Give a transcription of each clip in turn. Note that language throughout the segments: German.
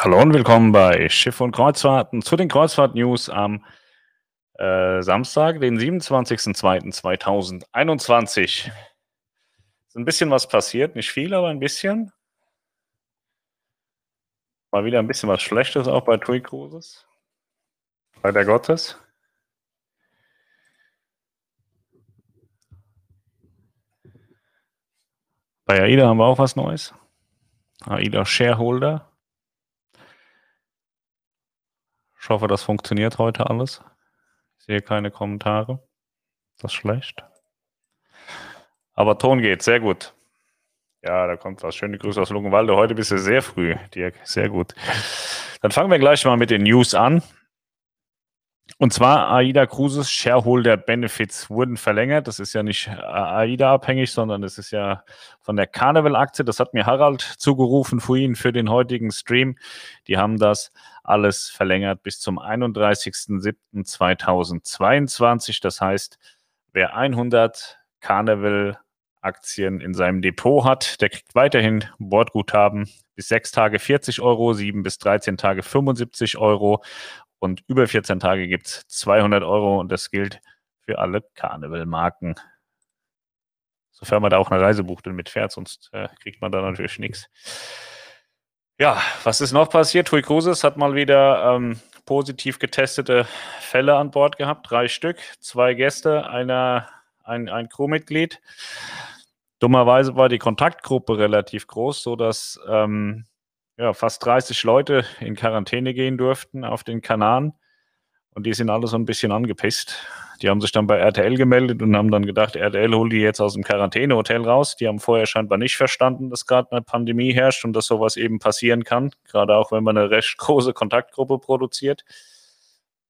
Hallo und willkommen bei Schiff und Kreuzfahrten zu den Kreuzfahrt-News am äh, Samstag, den 27.02.2021. Ist ein bisschen was passiert, nicht viel, aber ein bisschen. Mal wieder ein bisschen was Schlechtes auch bei TUI Cruises. Bei der Gottes. Bei AIDA haben wir auch was Neues. AIDA Shareholder. Ich hoffe, das funktioniert heute alles. Ich sehe keine Kommentare. Das ist schlecht. Aber Ton geht, sehr gut. Ja, da kommt was. Schöne Grüße aus Luckenwalde. Heute bist du sehr früh, Dirk. Sehr gut. Dann fangen wir gleich mal mit den News an. Und zwar AIDA Cruises Shareholder Benefits wurden verlängert. Das ist ja nicht AIDA abhängig, sondern das ist ja von der Carnival-Aktie. Das hat mir Harald zugerufen vorhin für den heutigen Stream. Die haben das alles verlängert bis zum 31.07.2022. Das heißt, wer 100 Carnival-Aktien in seinem Depot hat, der kriegt weiterhin Bordguthaben bis sechs Tage 40 Euro, sieben bis 13 Tage 75 Euro und über 14 Tage gibt es 200 Euro und das gilt für alle Carnival-Marken. Sofern man da auch eine Reise bucht und mitfährt, sonst äh, kriegt man da natürlich nichts. Ja, was ist noch passiert? Tui Cruises hat mal wieder ähm, positiv getestete Fälle an Bord gehabt. Drei Stück, zwei Gäste, einer, ein, ein Crewmitglied. Dummerweise war die Kontaktgruppe relativ groß, sodass ähm, ja, fast 30 Leute in Quarantäne gehen durften auf den Kanaren. Und die sind alle so ein bisschen angepisst. Die haben sich dann bei RTL gemeldet und haben dann gedacht, RTL holt die jetzt aus dem Quarantänehotel raus. Die haben vorher scheinbar nicht verstanden, dass gerade eine Pandemie herrscht und dass sowas eben passieren kann. Gerade auch, wenn man eine recht große Kontaktgruppe produziert.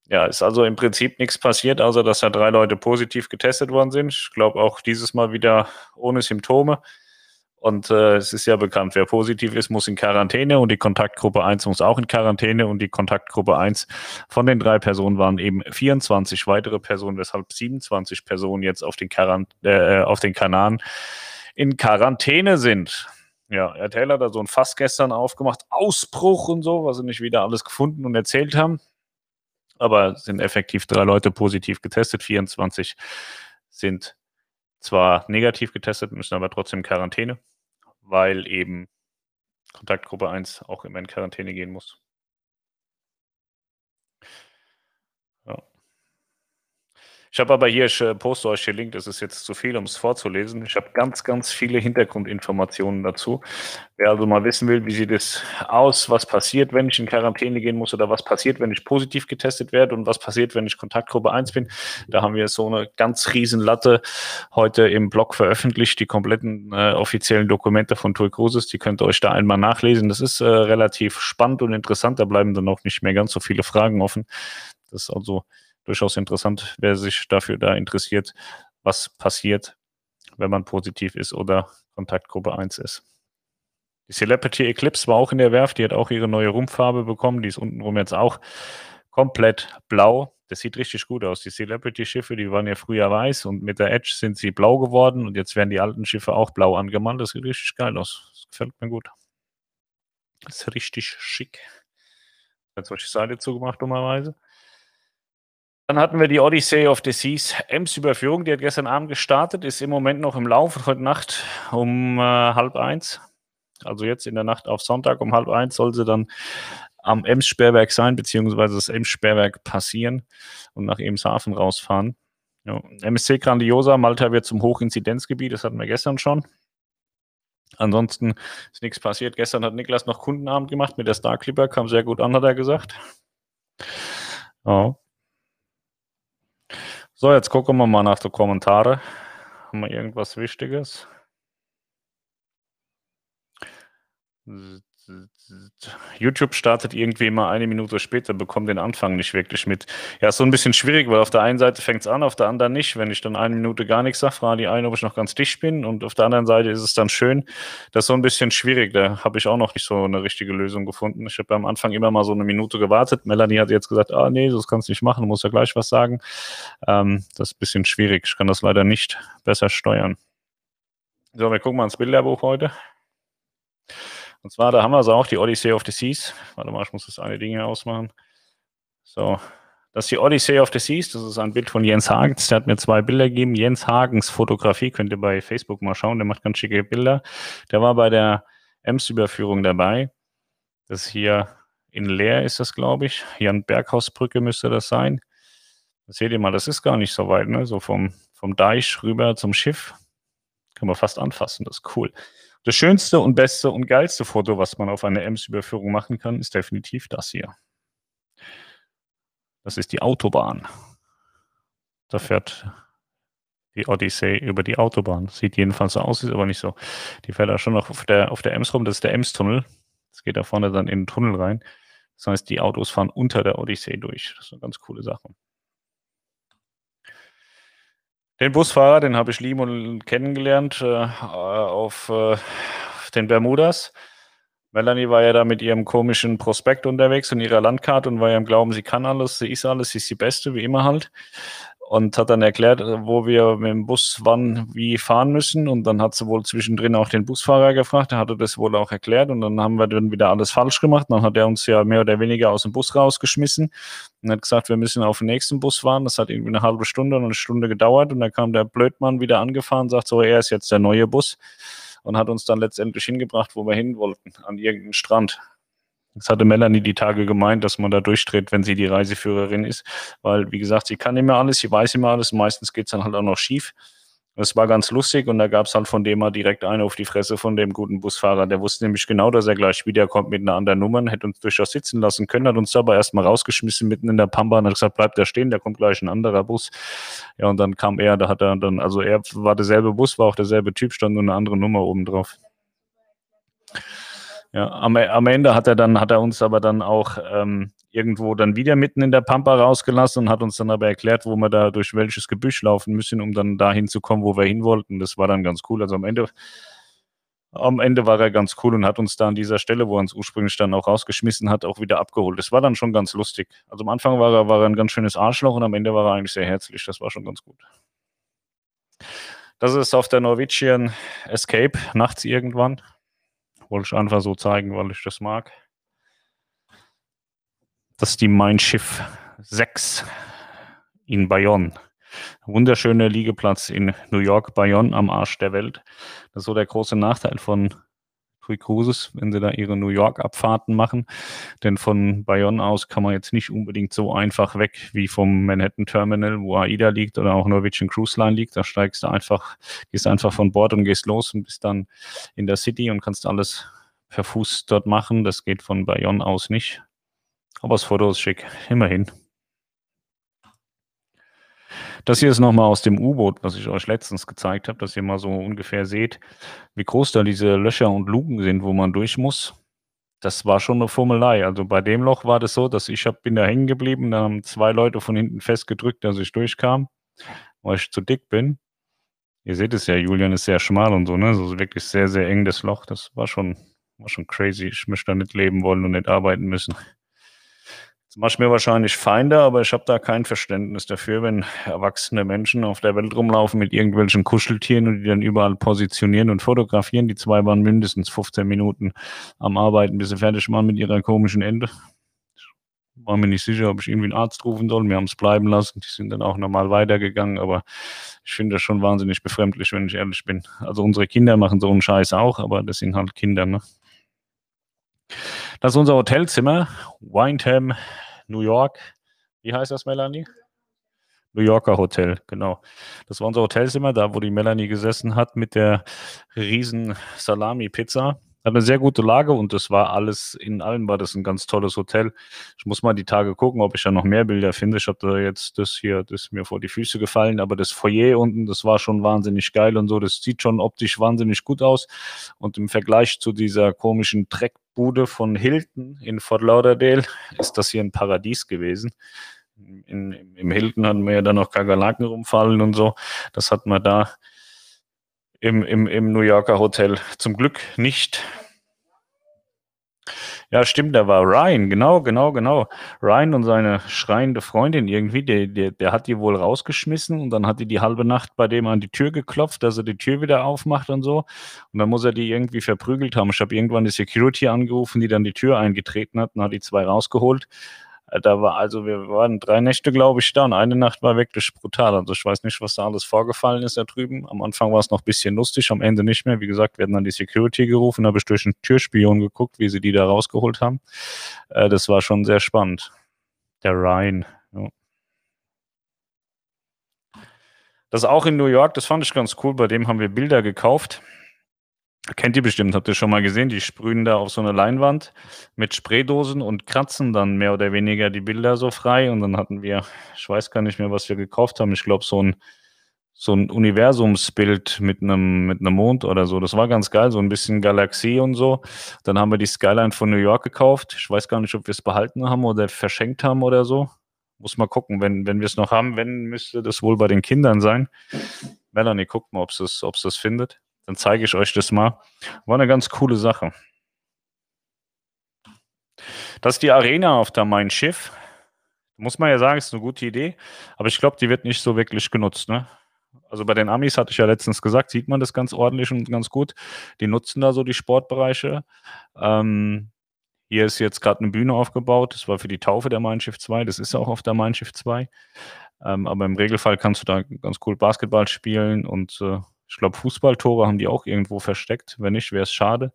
Ja, ist also im Prinzip nichts passiert, außer dass da drei Leute positiv getestet worden sind. Ich glaube auch dieses Mal wieder ohne Symptome. Und äh, es ist ja bekannt, wer positiv ist, muss in Quarantäne und die Kontaktgruppe 1 muss auch in Quarantäne und die Kontaktgruppe 1 von den drei Personen waren eben 24 weitere Personen, weshalb 27 Personen jetzt auf den, Quarant äh, auf den Kanaren in Quarantäne sind. Ja, RTL hat da so ein Fass gestern aufgemacht, Ausbruch und so, was sie nicht wieder alles gefunden und erzählt haben. Aber sind effektiv drei Leute positiv getestet, 24 sind zwar negativ getestet, müssen aber trotzdem Quarantäne, weil eben Kontaktgruppe 1 auch immer in Quarantäne gehen muss. Ich habe aber hier, ich äh, poste euch den Link, das ist jetzt zu viel, um es vorzulesen. Ich habe ganz, ganz viele Hintergrundinformationen dazu. Wer also mal wissen will, wie sieht es aus, was passiert, wenn ich in Quarantäne gehen muss oder was passiert, wenn ich positiv getestet werde und was passiert, wenn ich Kontaktgruppe 1 bin, da haben wir so eine ganz riesen Latte heute im Blog veröffentlicht, die kompletten äh, offiziellen Dokumente von TUI Cruises, die könnt ihr euch da einmal nachlesen. Das ist äh, relativ spannend und interessant, da bleiben dann auch nicht mehr ganz so viele Fragen offen. Das ist also durchaus interessant, wer sich dafür da interessiert, was passiert, wenn man positiv ist oder Kontaktgruppe 1 ist. Die Celebrity Eclipse war auch in der Werft, die hat auch ihre neue Rumpffarbe bekommen, die ist untenrum jetzt auch komplett blau. Das sieht richtig gut aus. Die Celebrity-Schiffe, die waren ja früher weiß und mit der Edge sind sie blau geworden und jetzt werden die alten Schiffe auch blau angemalt. Das sieht richtig geil aus. Das gefällt mir gut. Das ist richtig schick. Jetzt habe ich die Seite zugemacht, dummerweise. Dann hatten wir die Odyssey of the Seas Ems-Überführung, die hat gestern Abend gestartet, ist im Moment noch im Lauf, heute Nacht um äh, halb eins. Also jetzt in der Nacht auf Sonntag um halb eins soll sie dann am Ems-Sperrwerk sein, beziehungsweise das Ems-Sperrwerk passieren und nach Emshaven rausfahren. Ja. MSC Grandiosa, Malta wird zum Hochinzidenzgebiet, das hatten wir gestern schon. Ansonsten ist nichts passiert. Gestern hat Niklas noch Kundenabend gemacht mit der Star Clipper, kam sehr gut an, hat er gesagt. Ja. So, jetzt gucken wir mal nach den Kommentaren. Haben wir irgendwas Wichtiges? YouTube startet irgendwie immer eine Minute später, bekommt den Anfang nicht wirklich mit. Ja, ist so ein bisschen schwierig, weil auf der einen Seite fängt es an, auf der anderen nicht. Wenn ich dann eine Minute gar nichts sage, frage die eine, ob ich noch ganz dicht bin und auf der anderen Seite ist es dann schön. Das ist so ein bisschen schwierig. Da habe ich auch noch nicht so eine richtige Lösung gefunden. Ich habe am Anfang immer mal so eine Minute gewartet. Melanie hat jetzt gesagt, ah nee, das kannst du nicht machen, du musst ja gleich was sagen. Ähm, das ist ein bisschen schwierig. Ich kann das leider nicht besser steuern. So, wir gucken mal ins Bilderbuch heute. Und zwar, da haben wir also auch die Odyssey of the Seas. Warte mal, ich muss das eine Ding hier ausmachen. So, das ist die Odyssey of the Seas. Das ist ein Bild von Jens Hagens. Der hat mir zwei Bilder gegeben. Jens Hagens Fotografie. Könnt ihr bei Facebook mal schauen. Der macht ganz schicke Bilder. Der war bei der Ems-Überführung dabei. Das hier in Leer ist das, glaube ich. Jan Berghausbrücke müsste das sein. Das seht ihr mal, das ist gar nicht so weit, ne? So vom, vom Deich rüber zum Schiff. Kann man fast anfassen, das ist cool. Das schönste und beste und geilste Foto, was man auf einer Ems-Überführung machen kann, ist definitiv das hier. Das ist die Autobahn. Da fährt die Odyssey über die Autobahn. Sieht jedenfalls so aus, ist aber nicht so. Die fährt da schon noch auf der, auf der Ems rum. Das ist der Ems-Tunnel. Das geht da vorne dann in den Tunnel rein. Das heißt, die Autos fahren unter der Odyssey durch. Das ist eine ganz coole Sache. Den Busfahrer, den habe ich lieben und kennengelernt äh, auf äh, den Bermudas. Melanie war ja da mit ihrem komischen Prospekt unterwegs und ihrer Landkarte und war ja im Glauben, sie kann alles, sie ist alles, sie ist die Beste, wie immer halt. Und hat dann erklärt, wo wir mit dem Bus wann wie fahren müssen. Und dann hat sie wohl zwischendrin auch den Busfahrer gefragt. Der hatte das wohl auch erklärt. Und dann haben wir dann wieder alles falsch gemacht. Dann hat er uns ja mehr oder weniger aus dem Bus rausgeschmissen und hat gesagt, wir müssen auf den nächsten Bus fahren. Das hat irgendwie eine halbe Stunde oder eine Stunde gedauert. Und dann kam der Blödmann wieder angefahren und sagt so, er ist jetzt der neue Bus und hat uns dann letztendlich hingebracht, wo wir hin wollten, an irgendeinen Strand. Das hatte Melanie die Tage gemeint, dass man da durchdreht, wenn sie die Reiseführerin ist, weil, wie gesagt, sie kann immer alles, sie weiß immer alles, meistens geht es dann halt auch noch schief. Das war ganz lustig und da gab es halt von dem mal direkt eine auf die Fresse von dem guten Busfahrer. Der wusste nämlich genau, dass er gleich wiederkommt mit einer anderen Nummer, hätte uns durchaus sitzen lassen können, hat uns aber erstmal rausgeschmissen mitten in der Pampa und hat gesagt, bleibt da stehen, da kommt gleich ein anderer Bus. Ja, und dann kam er, da hat er dann, also er war derselbe Bus, war auch derselbe Typ, stand nur eine andere Nummer oben drauf. Ja, am, am Ende hat er dann, hat er uns aber dann auch ähm, irgendwo dann wieder mitten in der Pampa rausgelassen und hat uns dann aber erklärt, wo wir da durch welches Gebüsch laufen müssen, um dann dahin zu kommen, wo wir hin wollten. Das war dann ganz cool. Also am Ende, am Ende war er ganz cool und hat uns da an dieser Stelle, wo er uns ursprünglich dann auch rausgeschmissen hat, auch wieder abgeholt. Das war dann schon ganz lustig. Also am Anfang war er, war er ein ganz schönes Arschloch und am Ende war er eigentlich sehr herzlich. Das war schon ganz gut. Das ist auf der Norwegian Escape nachts irgendwann. Wollte ich einfach so zeigen, weil ich das mag. Das ist die Mein Schiff 6 in Bayonne. Wunderschöner Liegeplatz in New York, Bayonne am Arsch der Welt. Das ist so der große Nachteil von TUI Cruises, wenn sie da ihre New York-Abfahrten machen. Denn von Bayonne aus kann man jetzt nicht unbedingt so einfach weg wie vom Manhattan Terminal, wo AIDA liegt oder auch Norwegian Cruise Line liegt. Da steigst du einfach, gehst einfach von Bord und gehst los und bist dann in der City und kannst alles per Fuß dort machen. Das geht von Bayonne aus nicht. Aber das Foto ist schick, immerhin. Das hier ist nochmal aus dem U-Boot, was ich euch letztens gezeigt habe, dass ihr mal so ungefähr seht, wie groß da diese Löcher und Luken sind, wo man durch muss. Das war schon eine Formelei. Also bei dem Loch war das so, dass ich hab, bin da hängen geblieben, dann haben zwei Leute von hinten festgedrückt, dass ich durchkam, weil ich zu dick bin. Ihr seht es ja, Julian ist sehr schmal und so, ne? So wirklich sehr, sehr eng das Loch. Das war schon, war schon crazy. Ich möchte da nicht leben wollen und nicht arbeiten müssen. Das mache ich mir wahrscheinlich Feinde, aber ich habe da kein Verständnis dafür, wenn erwachsene Menschen auf der Welt rumlaufen mit irgendwelchen Kuscheltieren und die dann überall positionieren und fotografieren. Die zwei waren mindestens 15 Minuten am Arbeiten, bis sie fertig waren mit ihrer komischen Ende. Ich war mir nicht sicher, ob ich irgendwie einen Arzt rufen soll. Wir haben es bleiben lassen. Die sind dann auch normal weitergegangen, aber ich finde das schon wahnsinnig befremdlich, wenn ich ehrlich bin. Also unsere Kinder machen so einen Scheiß auch, aber das sind halt Kinder, ne? Das ist unser Hotelzimmer, Windham, New York. Wie heißt das, Melanie? New Yorker Hotel, genau. Das war unser Hotelzimmer, da wo die Melanie gesessen hat mit der riesen Salami-Pizza. Hat eine sehr gute Lage und das war alles, in allem war das ein ganz tolles Hotel. Ich muss mal die Tage gucken, ob ich da noch mehr Bilder finde. Ich habe da jetzt das hier, das ist mir vor die Füße gefallen, aber das Foyer unten, das war schon wahnsinnig geil und so. Das sieht schon optisch wahnsinnig gut aus. Und im Vergleich zu dieser komischen Dreckbude von Hilton in Fort Lauderdale ist das hier ein Paradies gewesen. In, Im Hilton hatten wir ja dann noch Kakerlaken rumfallen und so. Das hat man da im, im, im New Yorker Hotel zum Glück nicht. Ja, stimmt, da war Ryan, genau, genau, genau. Ryan und seine schreiende Freundin irgendwie, der, der, der hat die wohl rausgeschmissen und dann hat die die halbe Nacht bei dem an die Tür geklopft, dass er die Tür wieder aufmacht und so. Und dann muss er die irgendwie verprügelt haben. Ich habe irgendwann die Security angerufen, die dann die Tür eingetreten hat und hat die zwei rausgeholt. Äh, da war also, wir waren drei Nächte, glaube ich, da und eine Nacht war wirklich brutal. Also ich weiß nicht, was da alles vorgefallen ist da drüben. Am Anfang war es noch ein bisschen lustig, am Ende nicht mehr. Wie gesagt, wir hatten dann die Security gerufen, habe ich durch einen Türspion geguckt, wie sie die da rausgeholt haben. Äh, das war schon sehr spannend. Der Ryan. Ja. Das auch in New York, das fand ich ganz cool. Bei dem haben wir Bilder gekauft. Kennt ihr bestimmt, habt ihr schon mal gesehen, die sprühen da auf so eine Leinwand mit Spraydosen und kratzen dann mehr oder weniger die Bilder so frei. Und dann hatten wir, ich weiß gar nicht mehr, was wir gekauft haben. Ich glaube, so ein, so ein Universumsbild mit einem, mit einem Mond oder so. Das war ganz geil, so ein bisschen Galaxie und so. Dann haben wir die Skyline von New York gekauft. Ich weiß gar nicht, ob wir es behalten haben oder verschenkt haben oder so. Muss mal gucken, wenn, wenn wir es noch haben, wenn, müsste das wohl bei den Kindern sein. Melanie, guckt mal, ob es das findet. Dann zeige ich euch das mal. War eine ganz coole Sache. Das ist die Arena auf der Mein Schiff. Muss man ja sagen, ist eine gute Idee. Aber ich glaube, die wird nicht so wirklich genutzt. Ne? Also bei den Amis hatte ich ja letztens gesagt, sieht man das ganz ordentlich und ganz gut. Die nutzen da so die Sportbereiche. Ähm, hier ist jetzt gerade eine Bühne aufgebaut. Das war für die Taufe der Mein Schiff 2. Das ist auch auf der Mein Schiff 2. Ähm, aber im Regelfall kannst du da ganz cool Basketball spielen und äh, ich glaube, Fußballtore haben die auch irgendwo versteckt. Wenn nicht, wäre es schade.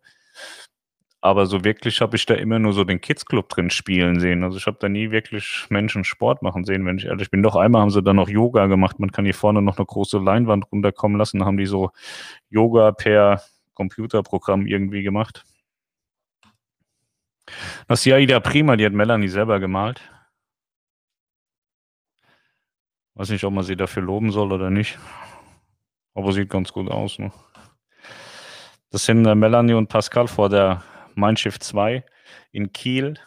Aber so wirklich habe ich da immer nur so den Kids Club drin spielen sehen. Also ich habe da nie wirklich Menschen Sport machen sehen, wenn ich ehrlich bin. Doch einmal haben sie da noch Yoga gemacht. Man kann hier vorne noch eine große Leinwand runterkommen lassen. Da haben die so Yoga per Computerprogramm irgendwie gemacht. Das ist ja Ida Prima, die hat Melanie selber gemalt. Weiß nicht, ob man sie dafür loben soll oder nicht. Aber sieht ganz gut aus. Ne? Das sind äh, Melanie und Pascal vor der Mein Schiff 2 in Kiel.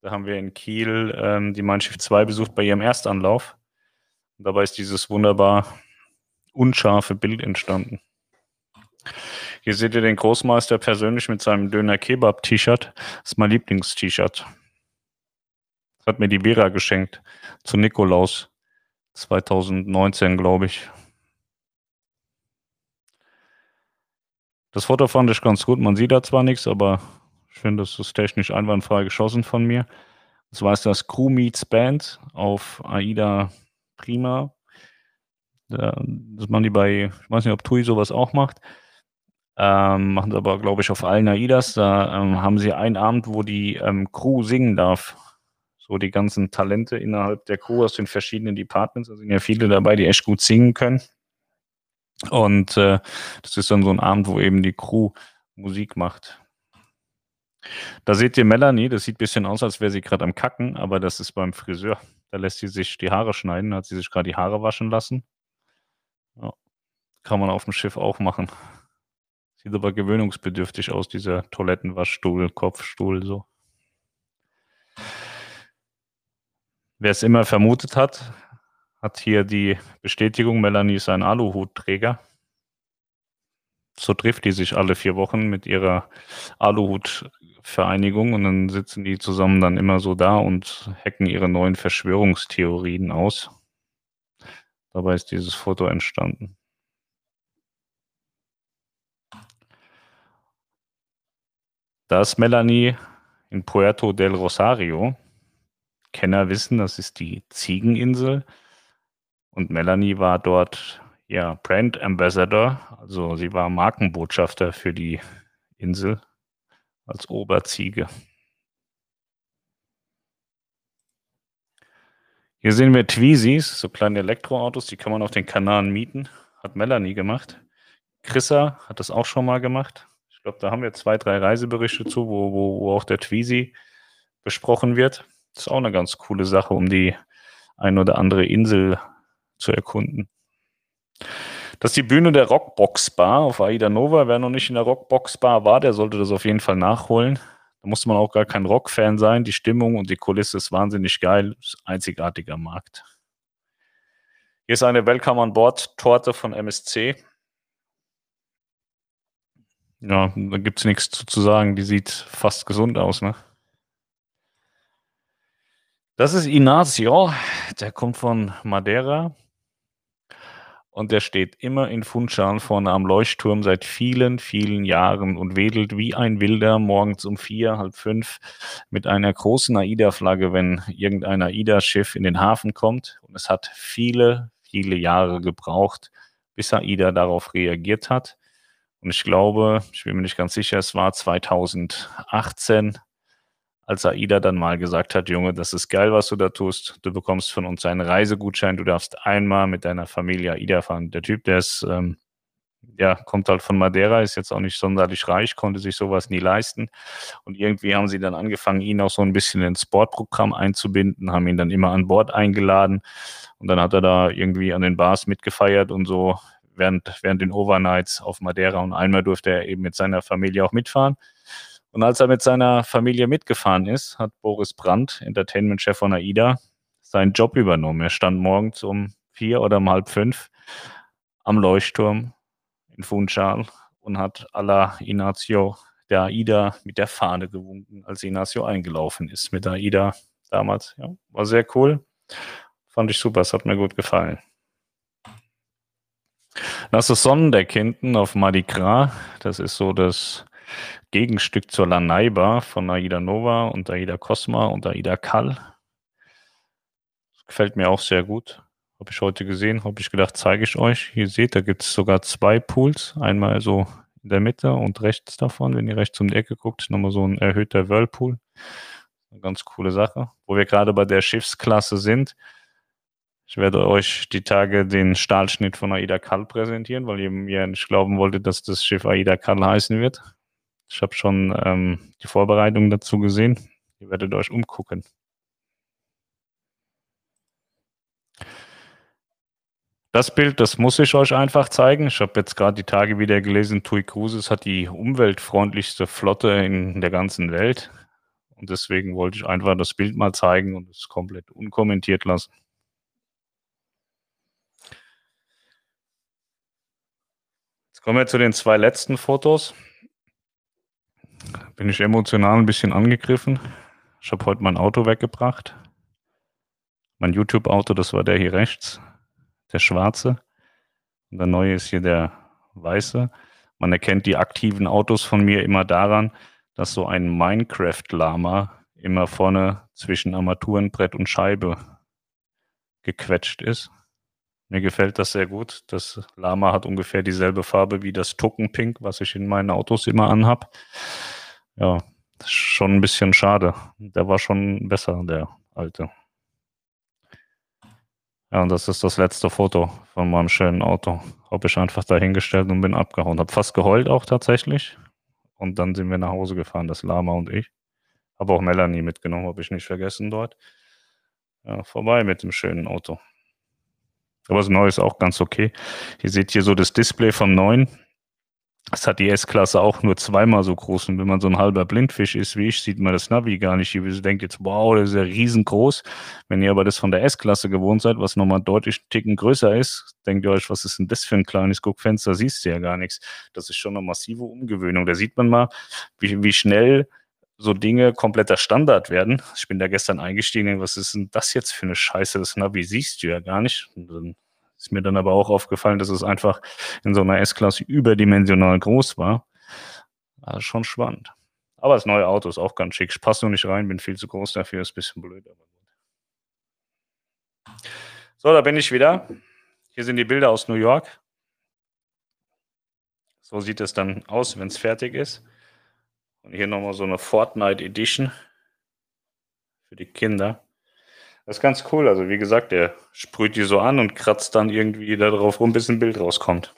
Da haben wir in Kiel ähm, die Mein Schiff 2 besucht bei ihrem Erstanlauf. Und dabei ist dieses wunderbar unscharfe Bild entstanden. Hier seht ihr den Großmeister persönlich mit seinem Döner-Kebab-T-Shirt. Das ist mein Lieblings-T-Shirt. Das hat mir die Vera geschenkt zu Nikolaus 2019, glaube ich. Das Foto fand ich ganz gut. Man sieht da zwar nichts, aber ich finde, das ist technisch einwandfrei geschossen von mir. Das war das Crew Meets Band auf AIDA Prima. Das machen die bei, ich weiß nicht, ob TUI sowas auch macht. Ähm, machen sie aber, glaube ich, auf allen AIDAs. Da ähm, haben sie einen Abend, wo die ähm, Crew singen darf. So die ganzen Talente innerhalb der Crew aus den verschiedenen Departments. Da sind ja viele dabei, die echt gut singen können. Und äh, das ist dann so ein Abend, wo eben die Crew Musik macht. Da seht ihr Melanie, das sieht ein bisschen aus, als wäre sie gerade am Kacken, aber das ist beim Friseur. Da lässt sie sich die Haare schneiden, hat sie sich gerade die Haare waschen lassen. Ja. Kann man auf dem Schiff auch machen. Sieht aber gewöhnungsbedürftig aus, dieser Toilettenwaschstuhl, Kopfstuhl, so. Wer es immer vermutet hat, hat hier die Bestätigung, Melanie ist ein Aluhutträger. So trifft die sich alle vier Wochen mit ihrer Aluhut-Vereinigung und dann sitzen die zusammen dann immer so da und hacken ihre neuen Verschwörungstheorien aus. Dabei ist dieses Foto entstanden. Da ist Melanie in Puerto del Rosario. Kenner wissen, das ist die Ziegeninsel. Und Melanie war dort ja Brand Ambassador, also sie war Markenbotschafter für die Insel als Oberziege. Hier sehen wir Tweezys, so kleine Elektroautos, die kann man auf den Kanaren mieten. Hat Melanie gemacht. Chrissa hat das auch schon mal gemacht. Ich glaube, da haben wir zwei, drei Reiseberichte zu, wo, wo, wo auch der Tweezy besprochen wird. Das ist auch eine ganz coole Sache, um die ein oder andere Insel zu erkunden. Das ist die Bühne der Rockbox Bar auf Aida Nova. Wer noch nicht in der Rockbox Bar war, der sollte das auf jeden Fall nachholen. Da muss man auch gar kein Rockfan sein. Die Stimmung und die Kulisse ist wahnsinnig geil. Ist einzigartiger Markt. Hier ist eine Welcome on Board Torte von MSC. Ja, da gibt es nichts zu, zu sagen. Die sieht fast gesund aus, ne? Das ist Ignacio, der kommt von Madeira und der steht immer in Funchal vorne am Leuchtturm seit vielen, vielen Jahren und wedelt wie ein Wilder morgens um vier, halb fünf mit einer großen AIDA-Flagge, wenn irgendein AIDA-Schiff in den Hafen kommt. Und es hat viele, viele Jahre gebraucht, bis AIDA darauf reagiert hat. Und ich glaube, ich bin mir nicht ganz sicher, es war 2018, als AIDA dann mal gesagt hat, Junge, das ist geil, was du da tust. Du bekommst von uns einen Reisegutschein. Du darfst einmal mit deiner Familie AIDA fahren. Der Typ, der ist, ähm, ja, kommt halt von Madeira, ist jetzt auch nicht sonderlich reich, konnte sich sowas nie leisten. Und irgendwie haben sie dann angefangen, ihn auch so ein bisschen ins Sportprogramm einzubinden, haben ihn dann immer an Bord eingeladen. Und dann hat er da irgendwie an den Bars mitgefeiert und so während, während den Overnights auf Madeira. Und einmal durfte er eben mit seiner Familie auch mitfahren. Und als er mit seiner Familie mitgefahren ist, hat Boris Brandt, Entertainment-Chef von AIDA, seinen Job übernommen. Er stand morgens um vier oder um halb fünf am Leuchtturm in Funchal und hat à la Inacio der AIDA mit der Fahne gewunken, als Inacio eingelaufen ist mit AIDA damals. Ja, war sehr cool. Fand ich super, es hat mir gut gefallen. Das ist Sonnendeck hinten auf Mardi. Das ist so das Gegenstück zur Lanaiba von Aida Nova und Aida Cosma und Aida Kall. gefällt mir auch sehr gut. Habe ich heute gesehen, habe ich gedacht, zeige ich euch. Hier seht, da gibt es sogar zwei Pools. Einmal so in der Mitte und rechts davon, wenn ihr rechts um die Ecke guckt, nochmal so ein erhöhter Whirlpool. Eine ganz coole Sache. Wo wir gerade bei der Schiffsklasse sind. Ich werde euch die Tage den Stahlschnitt von Aida Kall präsentieren, weil ihr mir nicht glauben wolltet, dass das Schiff Aida Kall heißen wird. Ich habe schon ähm, die Vorbereitung dazu gesehen. Ihr werdet euch umgucken. Das Bild, das muss ich euch einfach zeigen. Ich habe jetzt gerade die Tage wieder gelesen, TUI Cruises hat die umweltfreundlichste Flotte in der ganzen Welt. Und deswegen wollte ich einfach das Bild mal zeigen und es komplett unkommentiert lassen. Jetzt kommen wir zu den zwei letzten Fotos bin ich emotional ein bisschen angegriffen. Ich habe heute mein Auto weggebracht. Mein YouTube-Auto, das war der hier rechts, der schwarze. Und der neue ist hier der weiße. Man erkennt die aktiven Autos von mir immer daran, dass so ein Minecraft-Lama immer vorne zwischen Armaturenbrett und Scheibe gequetscht ist. Mir gefällt das sehr gut. Das Lama hat ungefähr dieselbe Farbe wie das Tuckenpink, was ich in meinen Autos immer anhab. Ja, schon ein bisschen schade. Der war schon besser, der alte. Ja, und das ist das letzte Foto von meinem schönen Auto. Habe ich einfach dahingestellt und bin abgehauen. Habe fast geheult auch tatsächlich. Und dann sind wir nach Hause gefahren, das Lama und ich. Habe auch Melanie mitgenommen, habe ich nicht vergessen dort. Ja, vorbei mit dem schönen Auto. Aber das Neue ist auch ganz okay. Ihr seht hier so das Display vom Neuen. Das hat die S-Klasse auch nur zweimal so groß. Und wenn man so ein halber Blindfisch ist wie ich, sieht man das Navi gar nicht. Ihr denkt jetzt, wow, das ist ja riesengroß. Wenn ihr aber das von der S-Klasse gewohnt seid, was nochmal deutlich einen Ticken größer ist, denkt ihr euch, was ist denn das für ein kleines Guckfenster? Siehst du ja gar nichts. Das ist schon eine massive Umgewöhnung. Da sieht man mal, wie, wie schnell so Dinge kompletter Standard werden. Ich bin da gestern eingestiegen, was ist denn das jetzt für eine Scheiße? Das Navi siehst du ja gar nicht. Und dann ist mir dann aber auch aufgefallen, dass es einfach in so einer S-Klasse überdimensional groß war. Also schon spannend. Aber das neue Auto ist auch ganz schick. Ich passe nur nicht rein, bin viel zu groß dafür, ist ein bisschen blöd. So, da bin ich wieder. Hier sind die Bilder aus New York. So sieht es dann aus, wenn es fertig ist. Und hier nochmal so eine Fortnite Edition für die Kinder. Das ist ganz cool. Also wie gesagt, der sprüht die so an und kratzt dann irgendwie darauf rum, bis ein Bild rauskommt.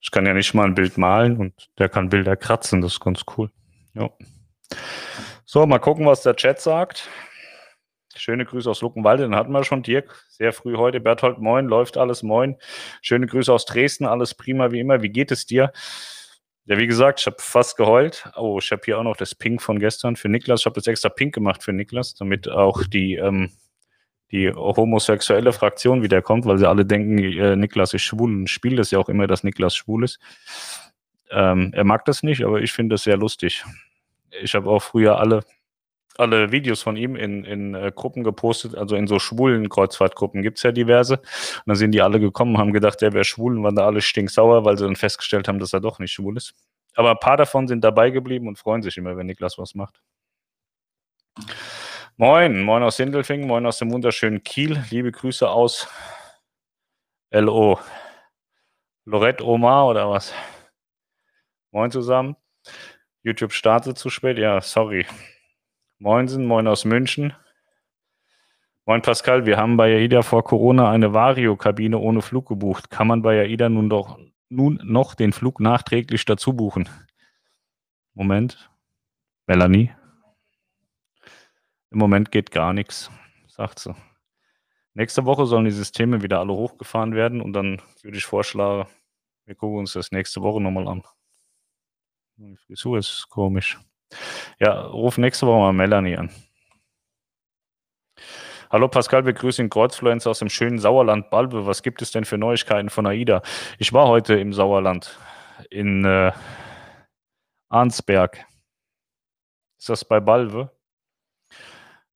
Ich kann ja nicht mal ein Bild malen und der kann Bilder kratzen. Das ist ganz cool. Ja. So, mal gucken, was der Chat sagt. Schöne Grüße aus Luckenwalde, den hatten wir schon. Dirk, sehr früh heute. Berthold, moin, läuft alles, moin. Schöne Grüße aus Dresden, alles prima wie immer. Wie geht es dir? Ja, wie gesagt, ich habe fast geheult. Oh, ich habe hier auch noch das Pink von gestern für Niklas. Ich habe das extra pink gemacht für Niklas, damit auch die ähm, die homosexuelle Fraktion wiederkommt, weil sie alle denken, äh, Niklas ist schwul und spielt es ja auch immer, dass Niklas schwul ist. Ähm, er mag das nicht, aber ich finde das sehr lustig. Ich habe auch früher alle, alle Videos von ihm in, in äh, Gruppen gepostet, also in so schwulen Kreuzfahrtgruppen gibt es ja diverse. Und dann sind die alle gekommen, haben gedacht, er wäre schwul und waren da alle stinksauer, weil sie dann festgestellt haben, dass er doch nicht schwul ist. Aber ein paar davon sind dabei geblieben und freuen sich immer, wenn Niklas was macht. Moin, moin aus Sindelfingen, moin aus dem wunderschönen Kiel. Liebe Grüße aus LO. Lorette Omar oder was? Moin zusammen. YouTube startet zu spät. Ja, sorry. Moinsen, moin aus München. Moin Pascal, wir haben bei AIDA vor Corona eine Vario-Kabine ohne Flug gebucht. Kann man bei AIDA nun doch nun noch den Flug nachträglich dazu buchen? Moment. Melanie? Im Moment geht gar nichts, sagt sie. Nächste Woche sollen die Systeme wieder alle hochgefahren werden und dann würde ich vorschlagen, wir gucken uns das nächste Woche nochmal an. Die Frisur ist komisch. Ja, ruf nächste Woche mal Melanie an. Hallo Pascal, wir grüßen Kreuzfluencer aus dem schönen Sauerland Balbe. Was gibt es denn für Neuigkeiten von AIDA? Ich war heute im Sauerland in äh, Arnsberg. Ist das bei Balve?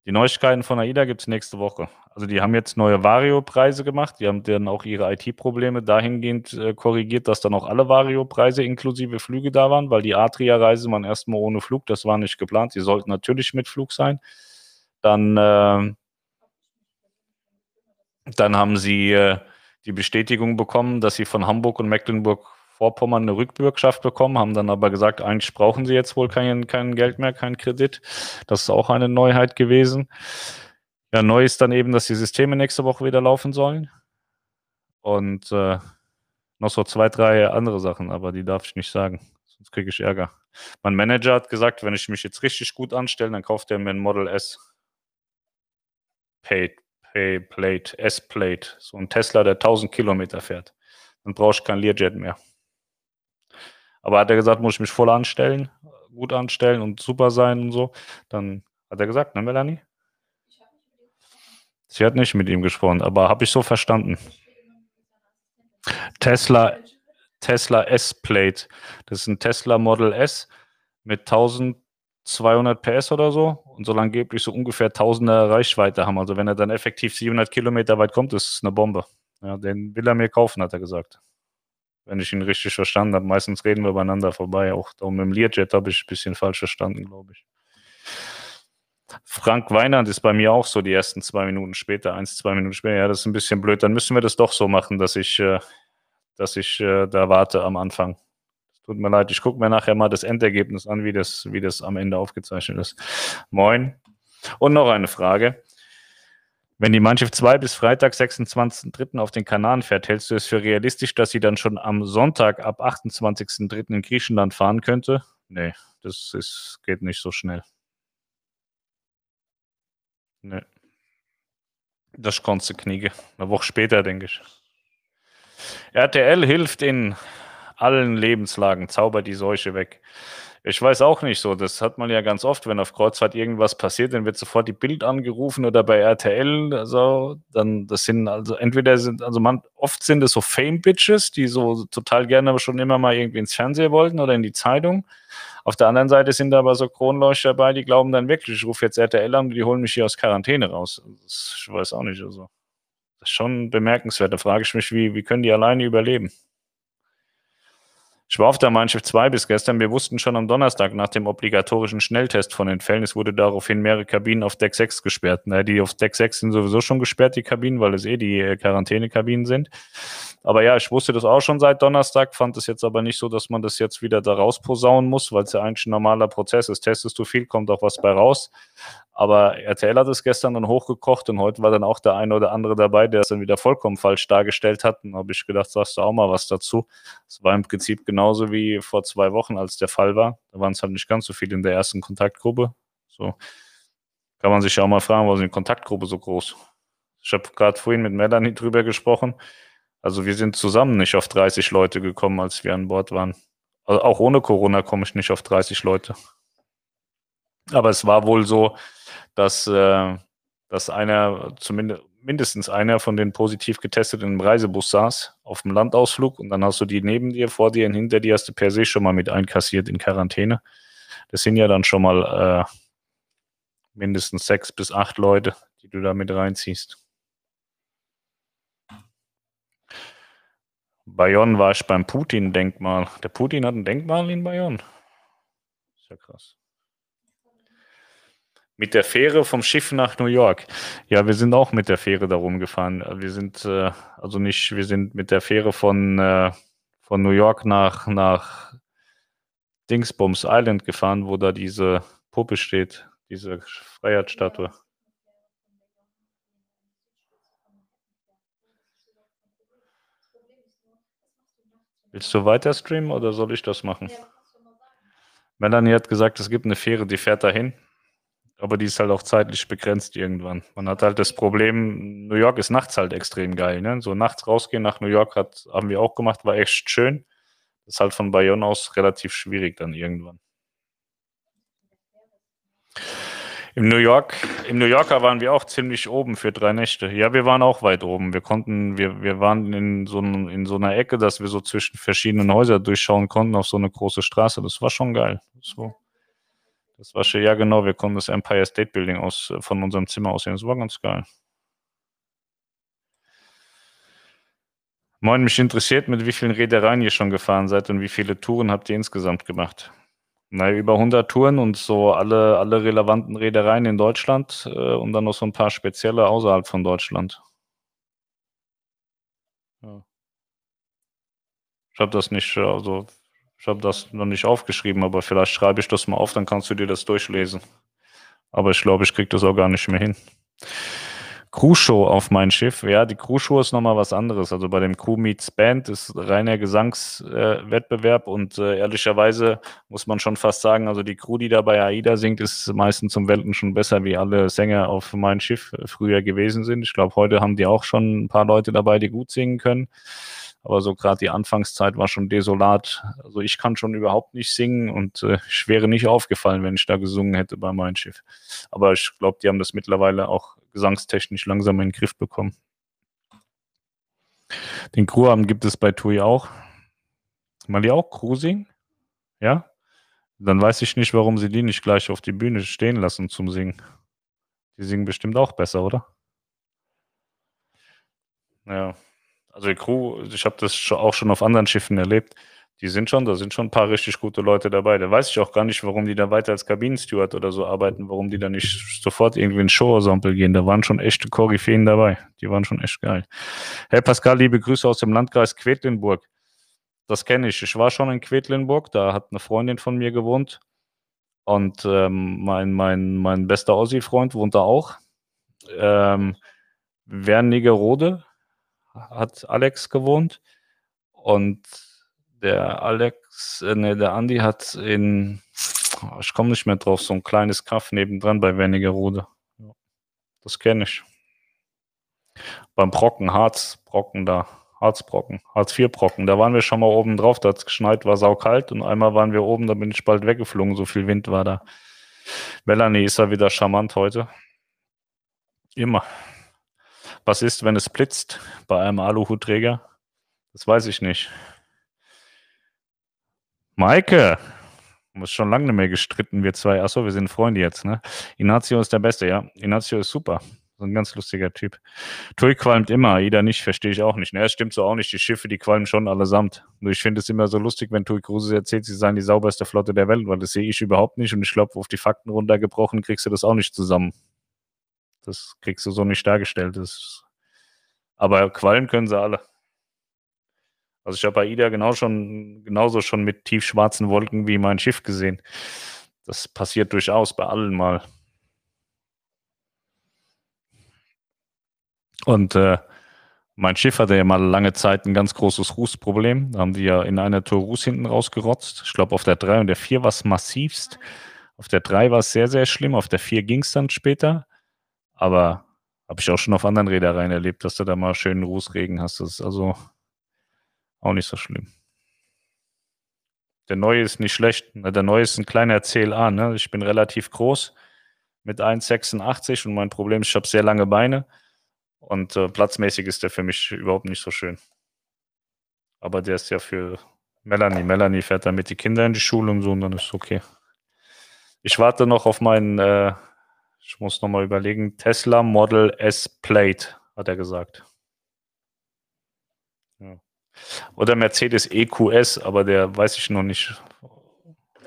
Die Neuigkeiten von AIDA gibt es nächste Woche. Also die haben jetzt neue Vario-Preise gemacht. Die haben dann auch ihre IT-Probleme dahingehend äh, korrigiert, dass dann auch alle Vario-Preise inklusive Flüge da waren, weil die Adria-Reise waren erstmal ohne Flug. Das war nicht geplant. Sie sollten natürlich mit Flug sein. Dann, äh, dann haben sie äh, die Bestätigung bekommen, dass sie von Hamburg und Mecklenburg Vorpommern eine Rückbürgschaft bekommen, haben dann aber gesagt, eigentlich brauchen sie jetzt wohl kein, kein Geld mehr, kein Kredit. Das ist auch eine Neuheit gewesen. Ja, neu ist dann eben, dass die Systeme nächste Woche wieder laufen sollen. Und äh, noch so zwei, drei andere Sachen, aber die darf ich nicht sagen. Sonst kriege ich Ärger. Mein Manager hat gesagt, wenn ich mich jetzt richtig gut anstelle, dann kauft er mir ein Model S. Pay, Pay Plate, S-Plate. So ein Tesla, der 1000 Kilometer fährt. Dann brauche ich kein Learjet mehr. Aber hat er gesagt, muss ich mich voll anstellen, gut anstellen und super sein und so. Dann hat er gesagt, ne, Melanie? Sie hat nicht mit ihm gesprochen, aber habe ich so verstanden. Tesla, Tesla S-Plate. Das ist ein Tesla Model S mit 1200 PS oder so und soll angeblich so ungefähr 1000er Reichweite haben. Also wenn er dann effektiv 700 Kilometer weit kommt, ist es eine Bombe. Ja, den will er mir kaufen, hat er gesagt wenn ich ihn richtig verstanden habe. Meistens reden wir übereinander vorbei. Auch da mit dem Learjet habe ich ein bisschen falsch verstanden, glaube ich. Frank Weinand ist bei mir auch so die ersten zwei Minuten später, eins, zwei Minuten später. Ja, das ist ein bisschen blöd. Dann müssen wir das doch so machen, dass ich, äh, dass ich äh, da warte am Anfang. Tut mir leid, ich gucke mir nachher mal das Endergebnis an, wie das, wie das am Ende aufgezeichnet ist. Moin. Und noch eine Frage. Wenn die Mannschaft 2 bis Freitag, 26.03. auf den Kanaren fährt, hältst du es für realistisch, dass sie dann schon am Sonntag ab 28.03. in Griechenland fahren könnte? Nee, das ist, geht nicht so schnell. Nee. Das kannst du kniege. Eine Woche später, denke ich. RTL hilft in allen Lebenslagen, zaubert die Seuche weg. Ich weiß auch nicht so. Das hat man ja ganz oft, wenn auf Kreuzfahrt irgendwas passiert, dann wird sofort die Bild angerufen oder bei RTL. Also, dann, das sind also entweder sind, also man, oft sind es so Fame-Bitches, die so total gerne schon immer mal irgendwie ins Fernsehen wollten oder in die Zeitung. Auf der anderen Seite sind da aber so Kronleuchter dabei, die glauben dann wirklich, ich rufe jetzt RTL an und die holen mich hier aus Quarantäne raus. Das, ich weiß auch nicht. Also, das ist schon bemerkenswert. Da frage ich mich, wie, wie können die alleine überleben? Ich war auf der Mannschaft 2 bis gestern. Wir wussten schon am Donnerstag nach dem obligatorischen Schnelltest von den Fällen, es wurde daraufhin mehrere Kabinen auf Deck 6 gesperrt. Na, die auf Deck 6 sind sowieso schon gesperrt, die Kabinen, weil es eh die äh, Quarantänekabinen sind. Aber ja, ich wusste das auch schon seit Donnerstag, fand es jetzt aber nicht so, dass man das jetzt wieder da rausposaunen muss, weil es ja eigentlich ein normaler Prozess ist. Testest du viel, kommt auch was bei raus. Aber RTL hat es gestern dann hochgekocht und heute war dann auch der eine oder andere dabei, der es dann wieder vollkommen falsch dargestellt hat. Und habe ich gedacht, sagst du auch mal was dazu. Es war im Prinzip genauso wie vor zwei Wochen, als der Fall war. Da waren es halt nicht ganz so viele in der ersten Kontaktgruppe. So kann man sich ja auch mal fragen, warum ist die Kontaktgruppe so groß? Ich habe gerade vorhin mit Melanie drüber gesprochen. Also wir sind zusammen nicht auf 30 Leute gekommen, als wir an Bord waren. Also auch ohne Corona komme ich nicht auf 30 Leute. Aber es war wohl so, dass, äh, dass einer zumindest mindestens einer von den positiv getesteten im Reisebus saß, auf dem Landausflug und dann hast du die neben dir, vor dir und hinter dir hast du per se schon mal mit einkassiert in Quarantäne. Das sind ja dann schon mal äh, mindestens sechs bis acht Leute, die du da mit reinziehst. Bayonne war ich beim Putin-Denkmal. Der Putin hat ein Denkmal in Bayonne. Ist ja krass. Mit der Fähre vom Schiff nach New York. Ja, wir sind auch mit der Fähre darum gefahren. Wir sind äh, also nicht, wir sind mit der Fähre von, äh, von New York nach, nach Dingsbums Island gefahren, wo da diese Puppe steht, diese Freiheitsstatue. Willst du weiter streamen oder soll ich das machen? Melanie hat gesagt, es gibt eine Fähre, die fährt dahin. Aber die ist halt auch zeitlich begrenzt irgendwann. Man hat halt das Problem, New York ist nachts halt extrem geil. Ne? So nachts rausgehen nach New York hat, haben wir auch gemacht, war echt schön. Das ist halt von Bayonne aus relativ schwierig dann irgendwann. Im New York, im New Yorker waren wir auch ziemlich oben für drei Nächte. Ja, wir waren auch weit oben. Wir konnten, wir, wir waren in so, in so einer Ecke, dass wir so zwischen verschiedenen Häusern durchschauen konnten auf so eine große Straße. Das war schon geil. So. Das war schon, ja genau, wir konnten das Empire State Building aus, von unserem Zimmer aus sehen. Das war ganz geil. Moin, mich interessiert, mit wie vielen Reedereien ihr schon gefahren seid und wie viele Touren habt ihr insgesamt gemacht? Na, über 100 Touren und so alle, alle relevanten Reedereien in Deutschland äh, und dann noch so ein paar spezielle außerhalb von Deutschland. Ja. Ich habe das nicht, also ich habe das noch nicht aufgeschrieben, aber vielleicht schreibe ich das mal auf, dann kannst du dir das durchlesen. Aber ich glaube, ich kriege das auch gar nicht mehr hin. Crew-Show auf mein Schiff. Ja, die Crew-Show ist nochmal was anderes. Also bei dem Crew Meets Band ist reiner Gesangswettbewerb äh, und äh, ehrlicherweise muss man schon fast sagen, also die Crew, die da bei AIDA singt, ist meistens zum Welten schon besser, wie alle Sänger auf mein Schiff früher gewesen sind. Ich glaube, heute haben die auch schon ein paar Leute dabei, die gut singen können. Aber so gerade die Anfangszeit war schon desolat. Also ich kann schon überhaupt nicht singen und äh, ich wäre nicht aufgefallen, wenn ich da gesungen hätte bei meinem Schiff. Aber ich glaube, die haben das mittlerweile auch gesangstechnisch langsam in den Griff bekommen. Den Crewabend gibt es bei TUI auch. Mal die auch Crew singen? Ja? Dann weiß ich nicht, warum sie die nicht gleich auf die Bühne stehen lassen zum Singen. Die singen bestimmt auch besser, oder? Ja. Also die Crew, ich habe das auch schon auf anderen Schiffen erlebt. Die sind schon, da sind schon ein paar richtig gute Leute dabei. Da weiß ich auch gar nicht, warum die da weiter als Kabinensteward oder so arbeiten, warum die da nicht sofort irgendwie in Show-Ensemble gehen. Da waren schon echte Koryphäen dabei. Die waren schon echt geil. Herr Pascal, liebe Grüße aus dem Landkreis Quedlinburg. Das kenne ich. Ich war schon in Quedlinburg, da hat eine Freundin von mir gewohnt. Und ähm, mein, mein, mein bester Ossi-Freund wohnt da auch. Ähm, Wernigerode hat Alex gewohnt und der Alex, äh, ne, der Andi hat in, oh, ich komme nicht mehr drauf, so ein kleines Kaff nebendran bei Wernigerode. Das kenne ich. Beim Brocken, Harzbrocken da, Harzbrocken, Harz IV Brocken, da waren wir schon mal oben drauf, da hat es geschneit, war saukalt und einmal waren wir oben, da bin ich bald weggeflogen, so viel Wind war da. Melanie ist ja wieder charmant heute. Immer. Was ist, wenn es blitzt bei einem Aluhutträger? Das weiß ich nicht. Maike, muss schon lange nicht mehr gestritten, wir zwei. Achso, wir sind Freunde jetzt, ne? Inazio ist der Beste, ja. Inazio ist super. So ein ganz lustiger Typ. Tui qualmt immer, Aida nicht, verstehe ich auch nicht. Ne, es stimmt so auch nicht. Die Schiffe, die qualmen schon allesamt. Nur ich finde es immer so lustig, wenn Tui Kruse erzählt, sie seien die sauberste Flotte der Welt, weil das sehe ich überhaupt nicht. Und ich glaube, auf die Fakten runtergebrochen kriegst du das auch nicht zusammen. Das kriegst du so nicht dargestellt. Das, aber quallen können sie alle. Also ich habe AIDA genau schon, genauso schon mit tiefschwarzen Wolken wie mein Schiff gesehen. Das passiert durchaus bei allen mal. Und äh, mein Schiff hatte ja mal lange Zeit ein ganz großes Rußproblem. Da haben die ja in einer Tour Ruß hinten rausgerotzt. Ich glaube, auf der 3 und der 4 war es massivst. Auf der 3 war es sehr, sehr schlimm. Auf der 4 ging es dann später. Aber habe ich auch schon auf anderen Reedereien erlebt, dass du da mal schönen Rußregen hast. Das ist also auch nicht so schlimm. Der neue ist nicht schlecht. Der neue ist ein kleiner CLA. Ne? Ich bin relativ groß mit 1,86 und mein Problem ist, ich habe sehr lange Beine. Und äh, platzmäßig ist der für mich überhaupt nicht so schön. Aber der ist ja für Melanie. Melanie fährt dann mit die Kinder in die Schule und so und dann ist es okay. Ich warte noch auf meinen, äh, ich muss nochmal überlegen, Tesla Model S Plate, hat er gesagt. Ja. Oder Mercedes EQS, aber der weiß ich noch nicht,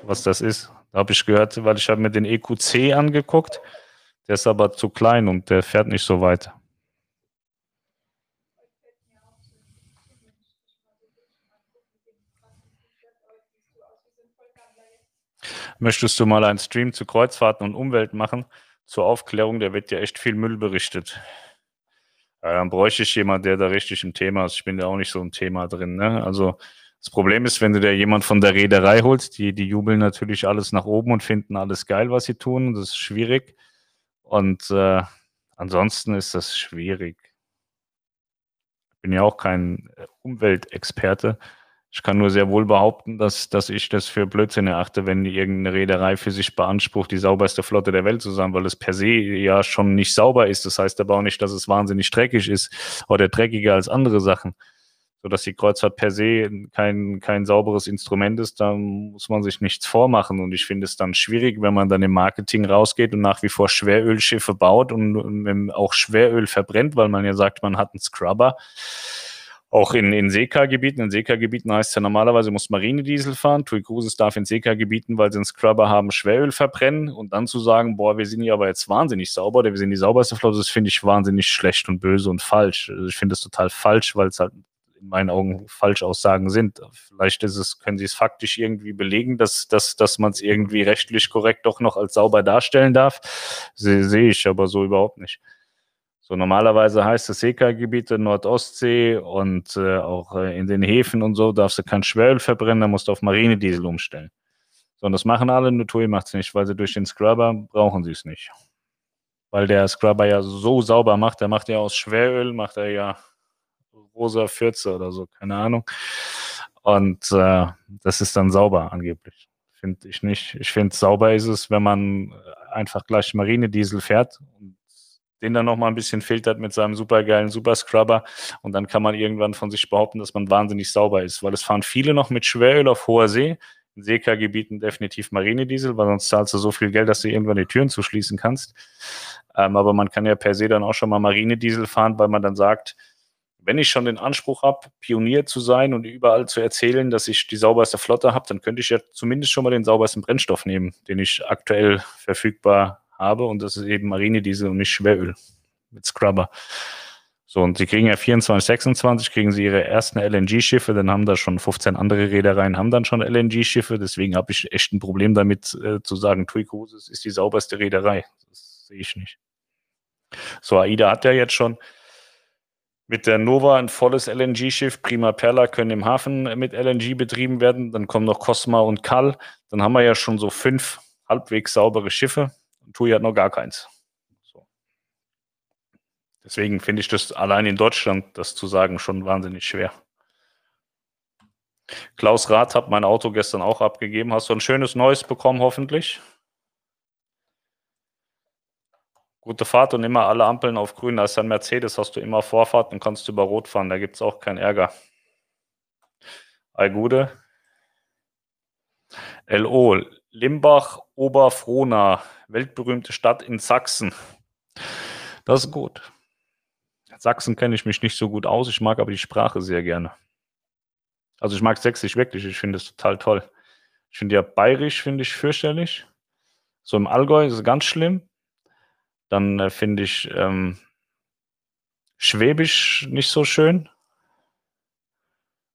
was das ist. Da habe ich gehört, weil ich habe mir den EQC angeguckt. Der ist aber zu klein und der fährt nicht so weit. Möchtest du mal einen Stream zu Kreuzfahrten und Umwelt machen? Zur Aufklärung, da wird ja echt viel Müll berichtet. Ja, dann bräuchte ich jemanden, der da richtig im Thema ist. Ich bin da auch nicht so im Thema drin. Ne? Also das Problem ist, wenn du da jemand von der Reederei holst, die, die jubeln natürlich alles nach oben und finden alles geil, was sie tun. Das ist schwierig. Und äh, ansonsten ist das schwierig. Ich bin ja auch kein Umweltexperte. Ich kann nur sehr wohl behaupten, dass, dass ich das für Blödsinn erachte, wenn irgendeine Reederei für sich beansprucht, die sauberste Flotte der Welt zu sein, weil es per se ja schon nicht sauber ist. Das heißt aber auch nicht, dass es wahnsinnig dreckig ist oder dreckiger als andere Sachen. So dass die Kreuzfahrt per se kein, kein sauberes Instrument ist, da muss man sich nichts vormachen. Und ich finde es dann schwierig, wenn man dann im Marketing rausgeht und nach wie vor Schwerölschiffe baut und auch Schweröl verbrennt, weil man ja sagt, man hat einen Scrubber auch in, in Seeka-Gebieten. In Seeka-Gebieten heißt es ja normalerweise, muss Marinediesel fahren. TUI Cruises darf in Seeka-Gebieten, weil sie einen Scrubber haben, Schweröl verbrennen. Und dann zu sagen, boah, wir sind hier aber jetzt wahnsinnig sauber, wir sind die sauberste Flotte, das finde ich wahnsinnig schlecht und böse und falsch. Also ich finde das total falsch, weil es halt in meinen Augen Falschaussagen sind. Vielleicht ist es, können Sie es faktisch irgendwie belegen, dass, dass, dass man es irgendwie rechtlich korrekt doch noch als sauber darstellen darf. Sehe ich aber so überhaupt nicht. So normalerweise heißt es Seekalgebiete, Nordostsee und äh, auch äh, in den Häfen und so darfst du kein Schweröl verbrennen, da musst du auf Marinediesel umstellen. So, und das machen alle, nur TUI macht es nicht, weil sie durch den Scrubber brauchen sie es nicht. Weil der Scrubber ja so sauber macht, der macht ja aus Schweröl, macht er ja rosa Fürze oder so, keine Ahnung. Und äh, das ist dann sauber angeblich. Finde ich nicht. Ich finde, sauber ist es, wenn man einfach gleich Marinediesel fährt und den dann nochmal ein bisschen filtert mit seinem supergeilen Super Scrubber und dann kann man irgendwann von sich behaupten, dass man wahnsinnig sauber ist, weil es fahren viele noch mit Schweröl auf hoher See, in Seekergebieten definitiv Marinediesel, weil sonst zahlst du so viel Geld, dass du irgendwann die Türen zuschließen kannst. Ähm, aber man kann ja per se dann auch schon mal Marinediesel fahren, weil man dann sagt, wenn ich schon den Anspruch habe, Pionier zu sein und überall zu erzählen, dass ich die sauberste Flotte habe, dann könnte ich ja zumindest schon mal den saubersten Brennstoff nehmen, den ich aktuell verfügbar habe und das ist eben Marinediesel und nicht Schweröl mit Scrubber. So, und sie kriegen ja 24, 26, kriegen sie ihre ersten LNG-Schiffe, dann haben da schon 15 andere Reedereien, haben dann schon LNG-Schiffe, deswegen habe ich echt ein Problem damit äh, zu sagen, TUI Cruises ist die sauberste Reederei. Das sehe ich nicht. So, AIDA hat ja jetzt schon mit der Nova ein volles LNG-Schiff, Prima Perla können im Hafen mit LNG betrieben werden, dann kommen noch Cosma und Kal, dann haben wir ja schon so fünf halbwegs saubere Schiffe. TUI hat noch gar keins. So. Deswegen finde ich das allein in Deutschland, das zu sagen, schon wahnsinnig schwer. Klaus Rath hat mein Auto gestern auch abgegeben. Hast du ein schönes neues bekommen, hoffentlich? Gute Fahrt und immer alle Ampeln auf grün. Ist ein Mercedes, hast du immer Vorfahrt und kannst über Rot fahren. Da gibt es auch keinen Ärger. Allgude. LO, Limbach, Oberfrohna, weltberühmte Stadt in Sachsen. Das ist gut. Sachsen kenne ich mich nicht so gut aus, ich mag aber die Sprache sehr gerne. Also ich mag Sächsisch wirklich, ich finde es total toll. Ich finde ja Bayerisch, finde ich fürchterlich. So im Allgäu ist es ganz schlimm. Dann äh, finde ich ähm, Schwäbisch nicht so schön.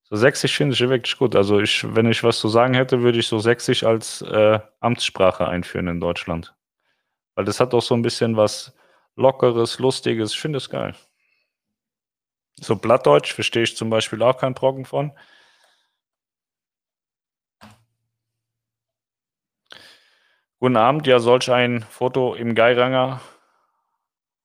So Sächsisch finde ich wirklich gut. Also ich, wenn ich was zu sagen hätte, würde ich so Sächsisch als äh, Amtssprache einführen in Deutschland. Weil das hat auch so ein bisschen was Lockeres, Lustiges. Ich finde es geil. So Blattdeutsch verstehe ich zum Beispiel auch kein Brocken von. Guten Abend, ja, solch ein Foto im Geiranger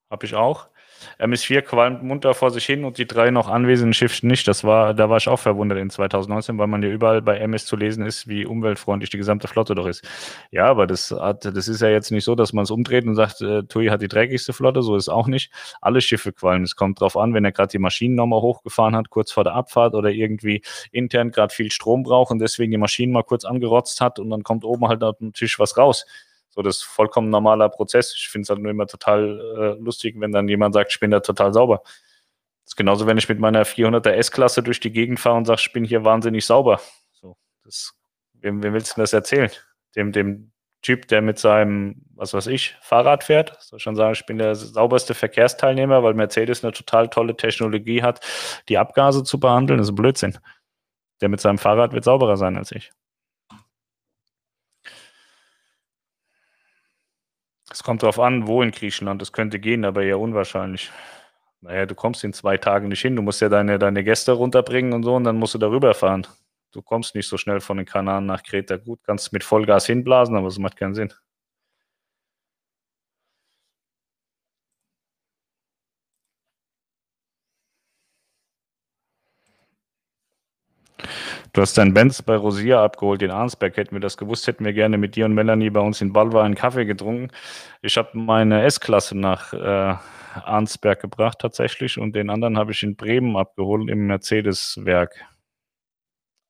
habe ich auch. MS4 qualmt munter vor sich hin und die drei noch anwesenden Schiffe nicht. Das war, da war ich auch verwundert in 2019, weil man ja überall bei MS zu lesen ist, wie umweltfreundlich die gesamte Flotte doch ist. Ja, aber das hat, das ist ja jetzt nicht so, dass man es umdreht und sagt, äh, TUI hat die dreckigste Flotte, so ist es auch nicht. Alle Schiffe qualmen. Es kommt drauf an, wenn er gerade die Maschinen nochmal hochgefahren hat, kurz vor der Abfahrt oder irgendwie intern gerade viel Strom braucht und deswegen die Maschinen mal kurz angerotzt hat und dann kommt oben halt auf dem Tisch was raus. So, das ist vollkommen normaler Prozess. Ich finde es halt nur immer total äh, lustig, wenn dann jemand sagt, ich bin da total sauber. Das ist genauso, wenn ich mit meiner 400er S-Klasse durch die Gegend fahre und sage, ich bin hier wahnsinnig sauber. So, das, wem, wem willst du das erzählen? Dem, dem Typ, der mit seinem, was weiß ich, Fahrrad fährt. Soll schon sagen, ich bin der sauberste Verkehrsteilnehmer, weil Mercedes eine total tolle Technologie hat, die Abgase zu behandeln. Das ist Blödsinn. Der mit seinem Fahrrad wird sauberer sein als ich. Es kommt darauf an, wo in Griechenland. Das könnte gehen, aber eher unwahrscheinlich. Naja, du kommst in zwei Tagen nicht hin. Du musst ja deine, deine Gäste runterbringen und so und dann musst du darüber fahren. Du kommst nicht so schnell von den Kanaren nach Kreta. Gut, kannst mit Vollgas hinblasen, aber es macht keinen Sinn. Du hast deinen Benz bei Rosia abgeholt in Arnsberg. Hätten wir das gewusst, hätten wir gerne mit dir und Melanie bei uns in Balva einen Kaffee getrunken. Ich habe meine S-Klasse nach äh, Arnsberg gebracht tatsächlich und den anderen habe ich in Bremen abgeholt im Mercedes-Werk.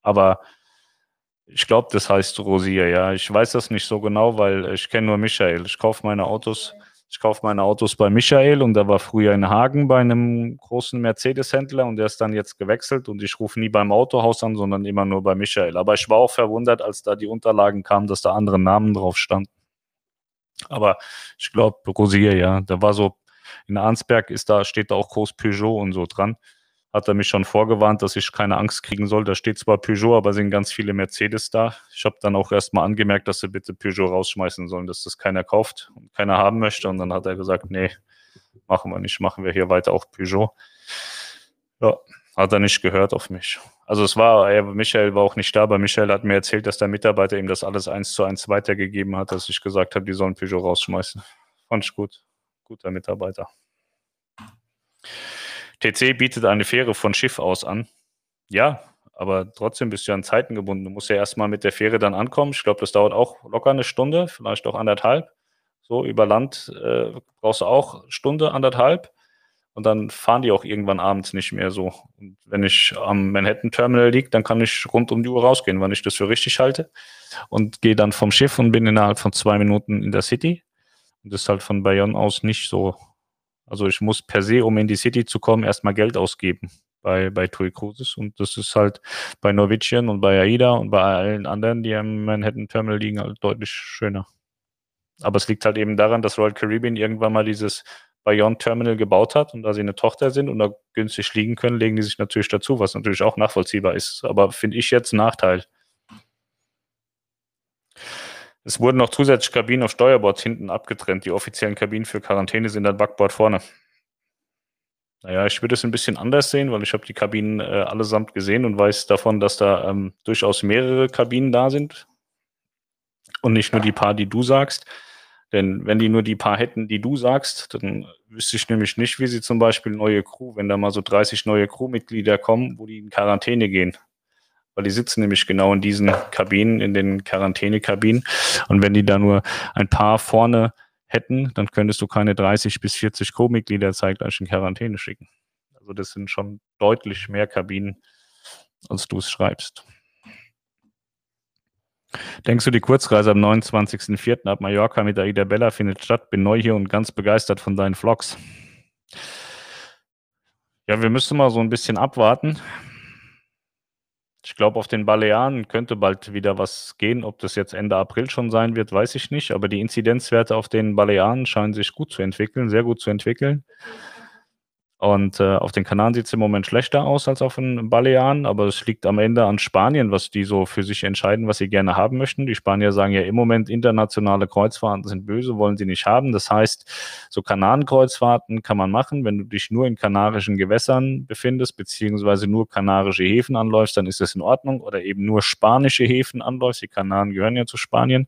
Aber ich glaube, das heißt Rosia, ja. Ich weiß das nicht so genau, weil ich kenne nur Michael. Ich kaufe meine Autos ich kaufe meine Autos bei Michael und der war früher in Hagen bei einem großen Mercedes-Händler und der ist dann jetzt gewechselt und ich rufe nie beim Autohaus an, sondern immer nur bei Michael. Aber ich war auch verwundert, als da die Unterlagen kamen, dass da andere Namen drauf standen. Aber ich glaube, Rosier, ja, da war so, in Arnsberg ist da, steht da auch groß Peugeot und so dran hat er mich schon vorgewarnt, dass ich keine Angst kriegen soll. Da steht zwar Peugeot, aber sind ganz viele Mercedes da. Ich habe dann auch erstmal angemerkt, dass sie bitte Peugeot rausschmeißen sollen, dass das keiner kauft und keiner haben möchte. Und dann hat er gesagt, nee, machen wir nicht, machen wir hier weiter auch Peugeot. Ja, hat er nicht gehört auf mich. Also es war, er, Michael war auch nicht da, aber Michael hat mir erzählt, dass der Mitarbeiter ihm das alles eins zu eins weitergegeben hat, dass ich gesagt habe, die sollen Peugeot rausschmeißen. Fand ich gut. Guter Mitarbeiter. TC bietet eine Fähre von Schiff aus an. Ja, aber trotzdem bist du an Zeiten gebunden. Du musst ja erstmal mit der Fähre dann ankommen. Ich glaube, das dauert auch locker eine Stunde, vielleicht auch anderthalb. So über Land äh, brauchst du auch Stunde, anderthalb. Und dann fahren die auch irgendwann abends nicht mehr so. Und wenn ich am Manhattan Terminal liege, dann kann ich rund um die Uhr rausgehen, wann ich das für richtig halte. Und gehe dann vom Schiff und bin innerhalb von zwei Minuten in der City. Und das ist halt von Bayonne aus nicht so also ich muss per se, um in die City zu kommen, erstmal Geld ausgeben bei, bei TUI Cruises. Und das ist halt bei Norwegian und bei AIDA und bei allen anderen, die am Manhattan Terminal liegen, halt deutlich schöner. Aber es liegt halt eben daran, dass Royal Caribbean irgendwann mal dieses Bayonne Terminal gebaut hat und da sie eine Tochter sind und da günstig liegen können, legen die sich natürlich dazu, was natürlich auch nachvollziehbar ist. Aber finde ich jetzt ein Nachteil. Es wurden noch zusätzlich Kabinen auf Steuerbord hinten abgetrennt. Die offiziellen Kabinen für Quarantäne sind an Backbord vorne. Naja, ich würde es ein bisschen anders sehen, weil ich habe die Kabinen äh, allesamt gesehen und weiß davon, dass da ähm, durchaus mehrere Kabinen da sind. Und nicht nur die paar, die du sagst. Denn wenn die nur die paar hätten, die du sagst, dann wüsste ich nämlich nicht, wie sie zum Beispiel neue Crew, wenn da mal so 30 neue Crewmitglieder kommen, wo die in Quarantäne gehen weil die sitzen nämlich genau in diesen Kabinen, in den Quarantänekabinen. Und wenn die da nur ein paar vorne hätten, dann könntest du keine 30 bis 40 Co-Mitglieder zeitgleich in Quarantäne schicken. Also das sind schon deutlich mehr Kabinen, als du es schreibst. Denkst du, die Kurzreise am 29.04. ab Mallorca mit Aida Bella findet statt? Bin neu hier und ganz begeistert von deinen Vlogs. Ja, wir müssen mal so ein bisschen abwarten. Ich glaube, auf den Balearen könnte bald wieder was gehen. Ob das jetzt Ende April schon sein wird, weiß ich nicht. Aber die Inzidenzwerte auf den Balearen scheinen sich gut zu entwickeln, sehr gut zu entwickeln. Und äh, auf den Kanaren sieht es im Moment schlechter aus als auf den Balearen, aber es liegt am Ende an Spanien, was die so für sich entscheiden, was sie gerne haben möchten. Die Spanier sagen ja im Moment, internationale Kreuzfahrten sind böse, wollen sie nicht haben. Das heißt, so Kanarenkreuzfahrten kann man machen. Wenn du dich nur in kanarischen Gewässern befindest, beziehungsweise nur kanarische Häfen anläufst, dann ist das in Ordnung. Oder eben nur spanische Häfen anläufst. Die Kanaren gehören ja zu Spanien.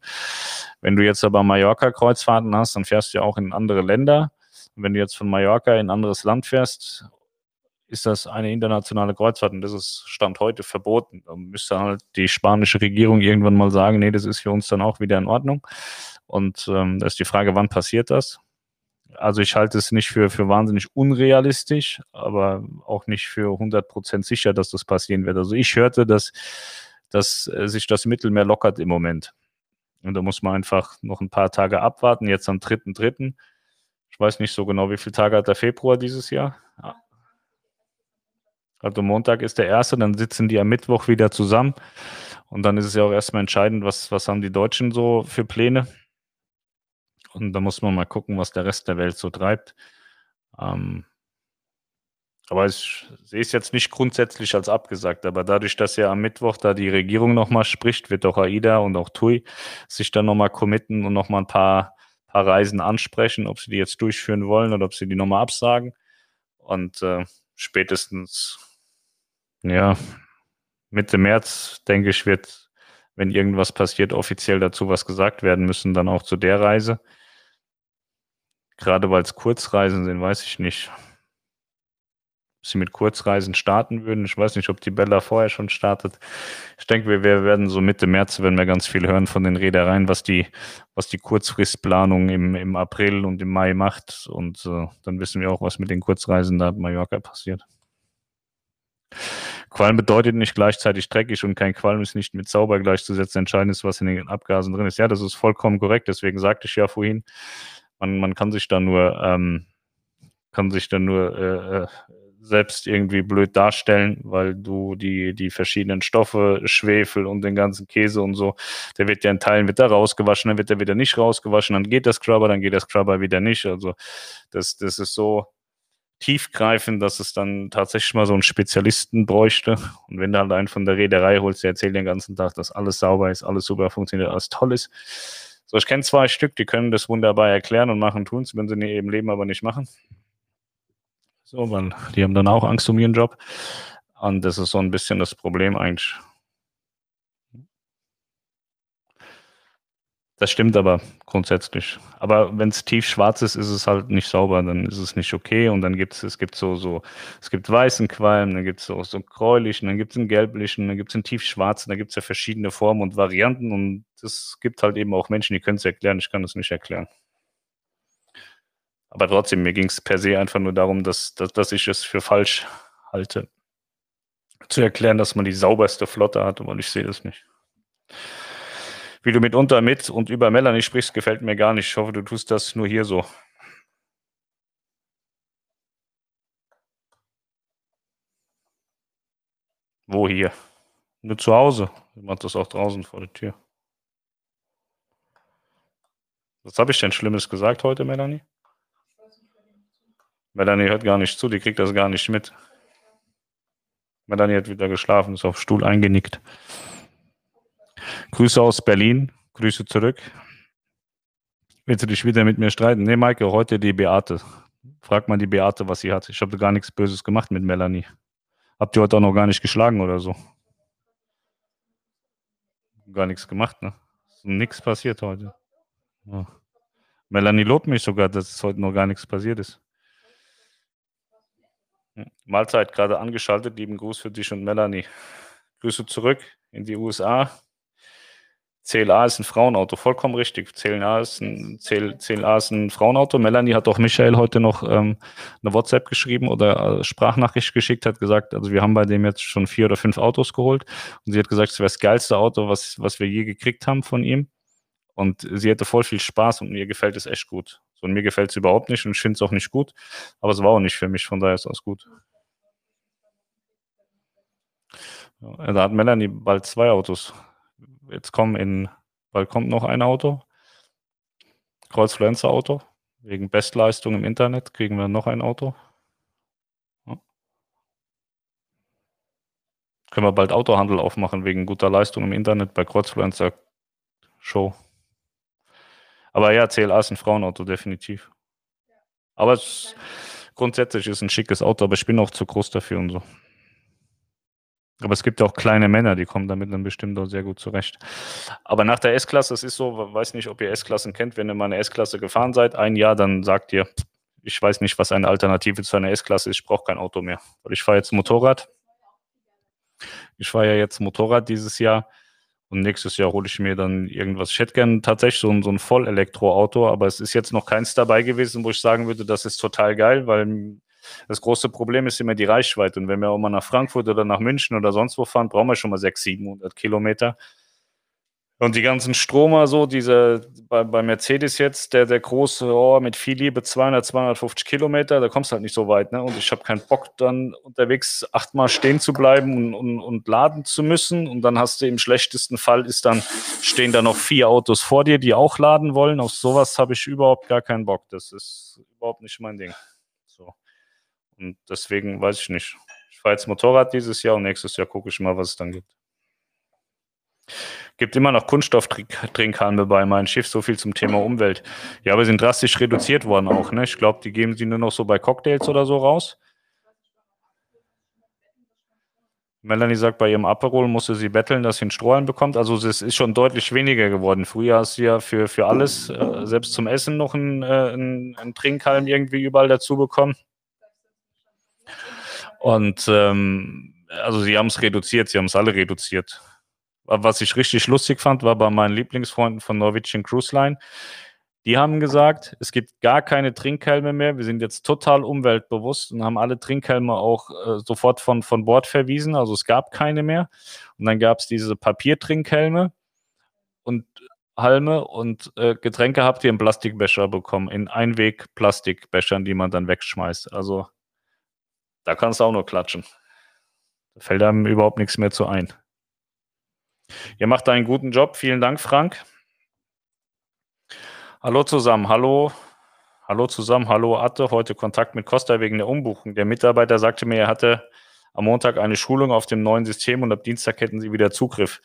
Wenn du jetzt aber Mallorca-Kreuzfahrten hast, dann fährst du ja auch in andere Länder Wenn du jetzt von Mallorca in ein anderes Land fährst, ist das eine internationale Kreuzfahrt und das ist Stand heute verboten. Da müsste halt die spanische Regierung irgendwann mal sagen, nee, das ist für uns dann auch wieder in Ordnung. Und ähm, da ist die Frage, wann passiert das? Also ich halte es nicht für, für wahnsinnig unrealistisch, aber auch nicht für 100% sicher, dass das passieren wird. Also ich hörte, dass, dass äh, sich das Mittelmeer lockert im Moment. Und da muss man einfach noch ein paar Tage abwarten. Jetzt am 3.3. Ich weiß nicht so genau, wie viele Tage hat der Februar dieses Jahr? Also Montag ist der erste, dann sitzen die am Mittwoch wieder zusammen. Und dann ist es ja auch erstmal entscheidend, was, was haben die Deutschen so für Pläne. Und da muss man mal gucken, was der Rest der Welt so treibt. Ähm, aber ich sehe es jetzt nicht grundsätzlich als abgesagt. Aber dadurch, dass ja am Mittwoch da die Regierung nochmal spricht, wird auch AIDA und auch TUI sich dann nochmal committen und nochmal ein paar, paar Reisen ansprechen, ob sie die jetzt durchführen wollen oder ob sie die nochmal absagen. Und äh, spätestens, ja, Mitte März, denke ich, wird, wenn irgendwas passiert, offiziell dazu was gesagt werden müssen, dann auch zu der Reise. Gerade weil es Kurzreisen sind, weiß ich nicht. Sie mit Kurzreisen starten würden. Ich weiß nicht, ob die Bella vorher schon startet. Ich denke, wir, wir werden so Mitte März, wenn wir ganz viel hören von den Reedereien, was die, was die Kurzfristplanung im, im April und im Mai macht. Und äh, dann wissen wir auch, was mit den Kurzreisen da in Mallorca passiert. Qualm bedeutet nicht gleichzeitig dreckig und kein Qualm ist nicht mit sauber gleichzusetzen. Entscheidend ist, was in den Abgasen drin ist. Ja, das ist vollkommen korrekt. Deswegen sagte ich ja vorhin, man, man kann sich da nur, ähm, kann sich da nur äh, äh, selbst irgendwie blöd darstellen, weil du die, die verschiedenen Stoffe, Schwefel und den ganzen Käse und so, der wird ja in Teilen wird da rausgewaschen, dann wird er wieder nicht rausgewaschen, dann geht das Scrubber, dann geht das Scrubber wieder nicht. Also das, das ist so tiefgreifend, dass es dann tatsächlich mal so einen Spezialisten bräuchte. Und wenn du halt einen von der Reederei holst, der erzählt den ganzen Tag, dass alles sauber ist, alles super funktioniert, alles toll ist so, ich kenne zwei Stück, die können das wunderbar erklären und machen, tun es, wenn sie in ihrem Leben aber nicht machen. So, weil die haben dann auch Angst um ihren Job. Und das ist so ein bisschen das Problem eigentlich. Das stimmt aber grundsätzlich. Aber wenn es tief schwarz ist, ist es halt nicht sauber, dann ist es nicht okay. Und dann gibt es, es so, so, es gibt weißen Qualm, dann gibt es so, so gräulichen, dann gibt es einen gelblichen, dann gibt es einen tiefschwarzen, da gibt es ja verschiedene Formen und Varianten. Und es gibt halt eben auch Menschen, die können es erklären. Ich kann es nicht erklären. Aber trotzdem, mir ging es per se einfach nur darum, dass, dass, dass ich es für falsch halte. Zu erklären, dass man die sauberste Flotte hat, aber ich sehe das nicht. Wie du mitunter mit und über Melanie sprichst, gefällt mir gar nicht. Ich hoffe, du tust das nur hier so. Wo hier? Nur zu Hause. Ich mach das auch draußen vor der Tür. Was habe ich denn Schlimmes gesagt heute, Melanie? Melanie hört gar nicht zu, die kriegt das gar nicht mit. Melanie hat wieder geschlafen, ist auf Stuhl eingenickt. Grüße aus Berlin. Grüße zurück. Willst du dich wieder mit mir streiten? Nee, Maike, heute die Beate. Frag mal die Beate, was sie hat. Ich habe gar nichts Böses gemacht mit Melanie. Habt ihr heute auch noch gar nicht geschlagen oder so? Gar nichts gemacht, ne? Nichts passiert heute. Ja. Melanie lobt mich sogar, dass es heute noch gar nichts passiert ist. Mahlzeit gerade angeschaltet. Lieben Gruß für dich und Melanie. Grüße zurück in die USA. CLA ist ein Frauenauto, vollkommen richtig. CLA ist ein, CLA ist ein Frauenauto. Melanie hat auch Michael heute noch ähm, eine WhatsApp geschrieben oder äh, Sprachnachricht geschickt, hat gesagt, also wir haben bei dem jetzt schon vier oder fünf Autos geholt und sie hat gesagt, es wäre das geilste Auto, was, was wir je gekriegt haben von ihm. Und sie hatte voll viel Spaß und mir gefällt es echt gut. Und mir gefällt es überhaupt nicht und ich finde es auch nicht gut, aber es war auch nicht für mich, von daher ist es gut. Ja, da hat Melanie bald zwei Autos jetzt kommen in, bald kommt noch ein Auto, Kreuzfluencer Auto, wegen Bestleistung im Internet kriegen wir noch ein Auto. Ja. Können wir bald Autohandel aufmachen wegen guter Leistung im Internet bei Kreuzfluencer Show. Aber ja, CLA ist ein Frauenauto, definitiv. Aber es, grundsätzlich ist ein schickes Auto, aber ich bin auch zu groß dafür und so. Aber es gibt auch kleine Männer, die kommen damit dann bestimmt auch sehr gut zurecht. Aber nach der S-Klasse, es ist so, weiß nicht, ob ihr S-Klassen kennt, wenn ihr mal eine S-Klasse gefahren seid, ein Jahr, dann sagt ihr, ich weiß nicht, was eine Alternative zu einer S-Klasse ist. Ich brauche kein Auto mehr. Weil ich fahre jetzt Motorrad. Ich fahre ja jetzt Motorrad dieses Jahr. Und nächstes Jahr hole ich mir dann irgendwas. Ich hätte gerne tatsächlich so ein, so ein Vollelektroauto, aber es ist jetzt noch keins dabei gewesen, wo ich sagen würde, das ist total geil, weil das große Problem ist immer die Reichweite. Und wenn wir auch mal nach Frankfurt oder nach München oder sonst wo fahren, brauchen wir schon mal 600, 700 Kilometer. Und die ganzen Stromer, so, diese, bei, bei Mercedes jetzt, der, der große, oh, mit viel Liebe 200, 250 Kilometer, da kommst du halt nicht so weit, ne? Und ich habe keinen Bock, dann unterwegs achtmal stehen zu bleiben und, und, und laden zu müssen. Und dann hast du im schlechtesten Fall ist dann, stehen da noch vier Autos vor dir, die auch laden wollen. Auf sowas habe ich überhaupt gar keinen Bock. Das ist überhaupt nicht mein Ding. So. Und deswegen weiß ich nicht. Ich fahre jetzt Motorrad dieses Jahr und nächstes Jahr gucke ich mal, was es dann gibt. Gibt immer noch Kunststofftrinkhalme bei meinem Schiff, so viel zum Thema Umwelt. Ja, aber sind drastisch reduziert worden auch. Ne? Ich glaube, die geben sie nur noch so bei Cocktails oder so raus. Melanie sagt, bei ihrem Aperol musste sie betteln, dass sie einen Strohhalm bekommt. Also es ist schon deutlich weniger geworden. Früher hast du ja für, für alles, äh, selbst zum Essen, noch einen, äh, einen, Trinkhalm irgendwie überall dazu bekommen. Und ähm, also sie haben es reduziert, sie haben es alle reduziert. Was ich richtig lustig fand, war bei meinen Lieblingsfreunden von Norwegian Cruise Line. Die haben gesagt, es gibt gar keine Trinkhelme mehr. Wir sind jetzt total umweltbewusst und haben alle Trinkhelme auch äh, sofort von, von Bord verwiesen. Also es gab keine mehr. Und dann gab es diese Papiertrinkhelme und Halme und äh, Getränke habt ihr in Plastikbecher bekommen, in Einweg-Plastikbechern, die man dann wegschmeißt. Also da kannst du auch nur klatschen. Da fällt einem überhaupt nichts mehr zu ein. Ihr macht einen guten Job. Vielen Dank, Frank. Hallo zusammen. Hallo. Hallo zusammen. Hallo Atte. Heute Kontakt mit Costa wegen der Umbuchung. Der Mitarbeiter sagte mir, er hatte am Montag eine Schulung auf dem neuen System und ab Dienstag hätten sie wieder Zugriff.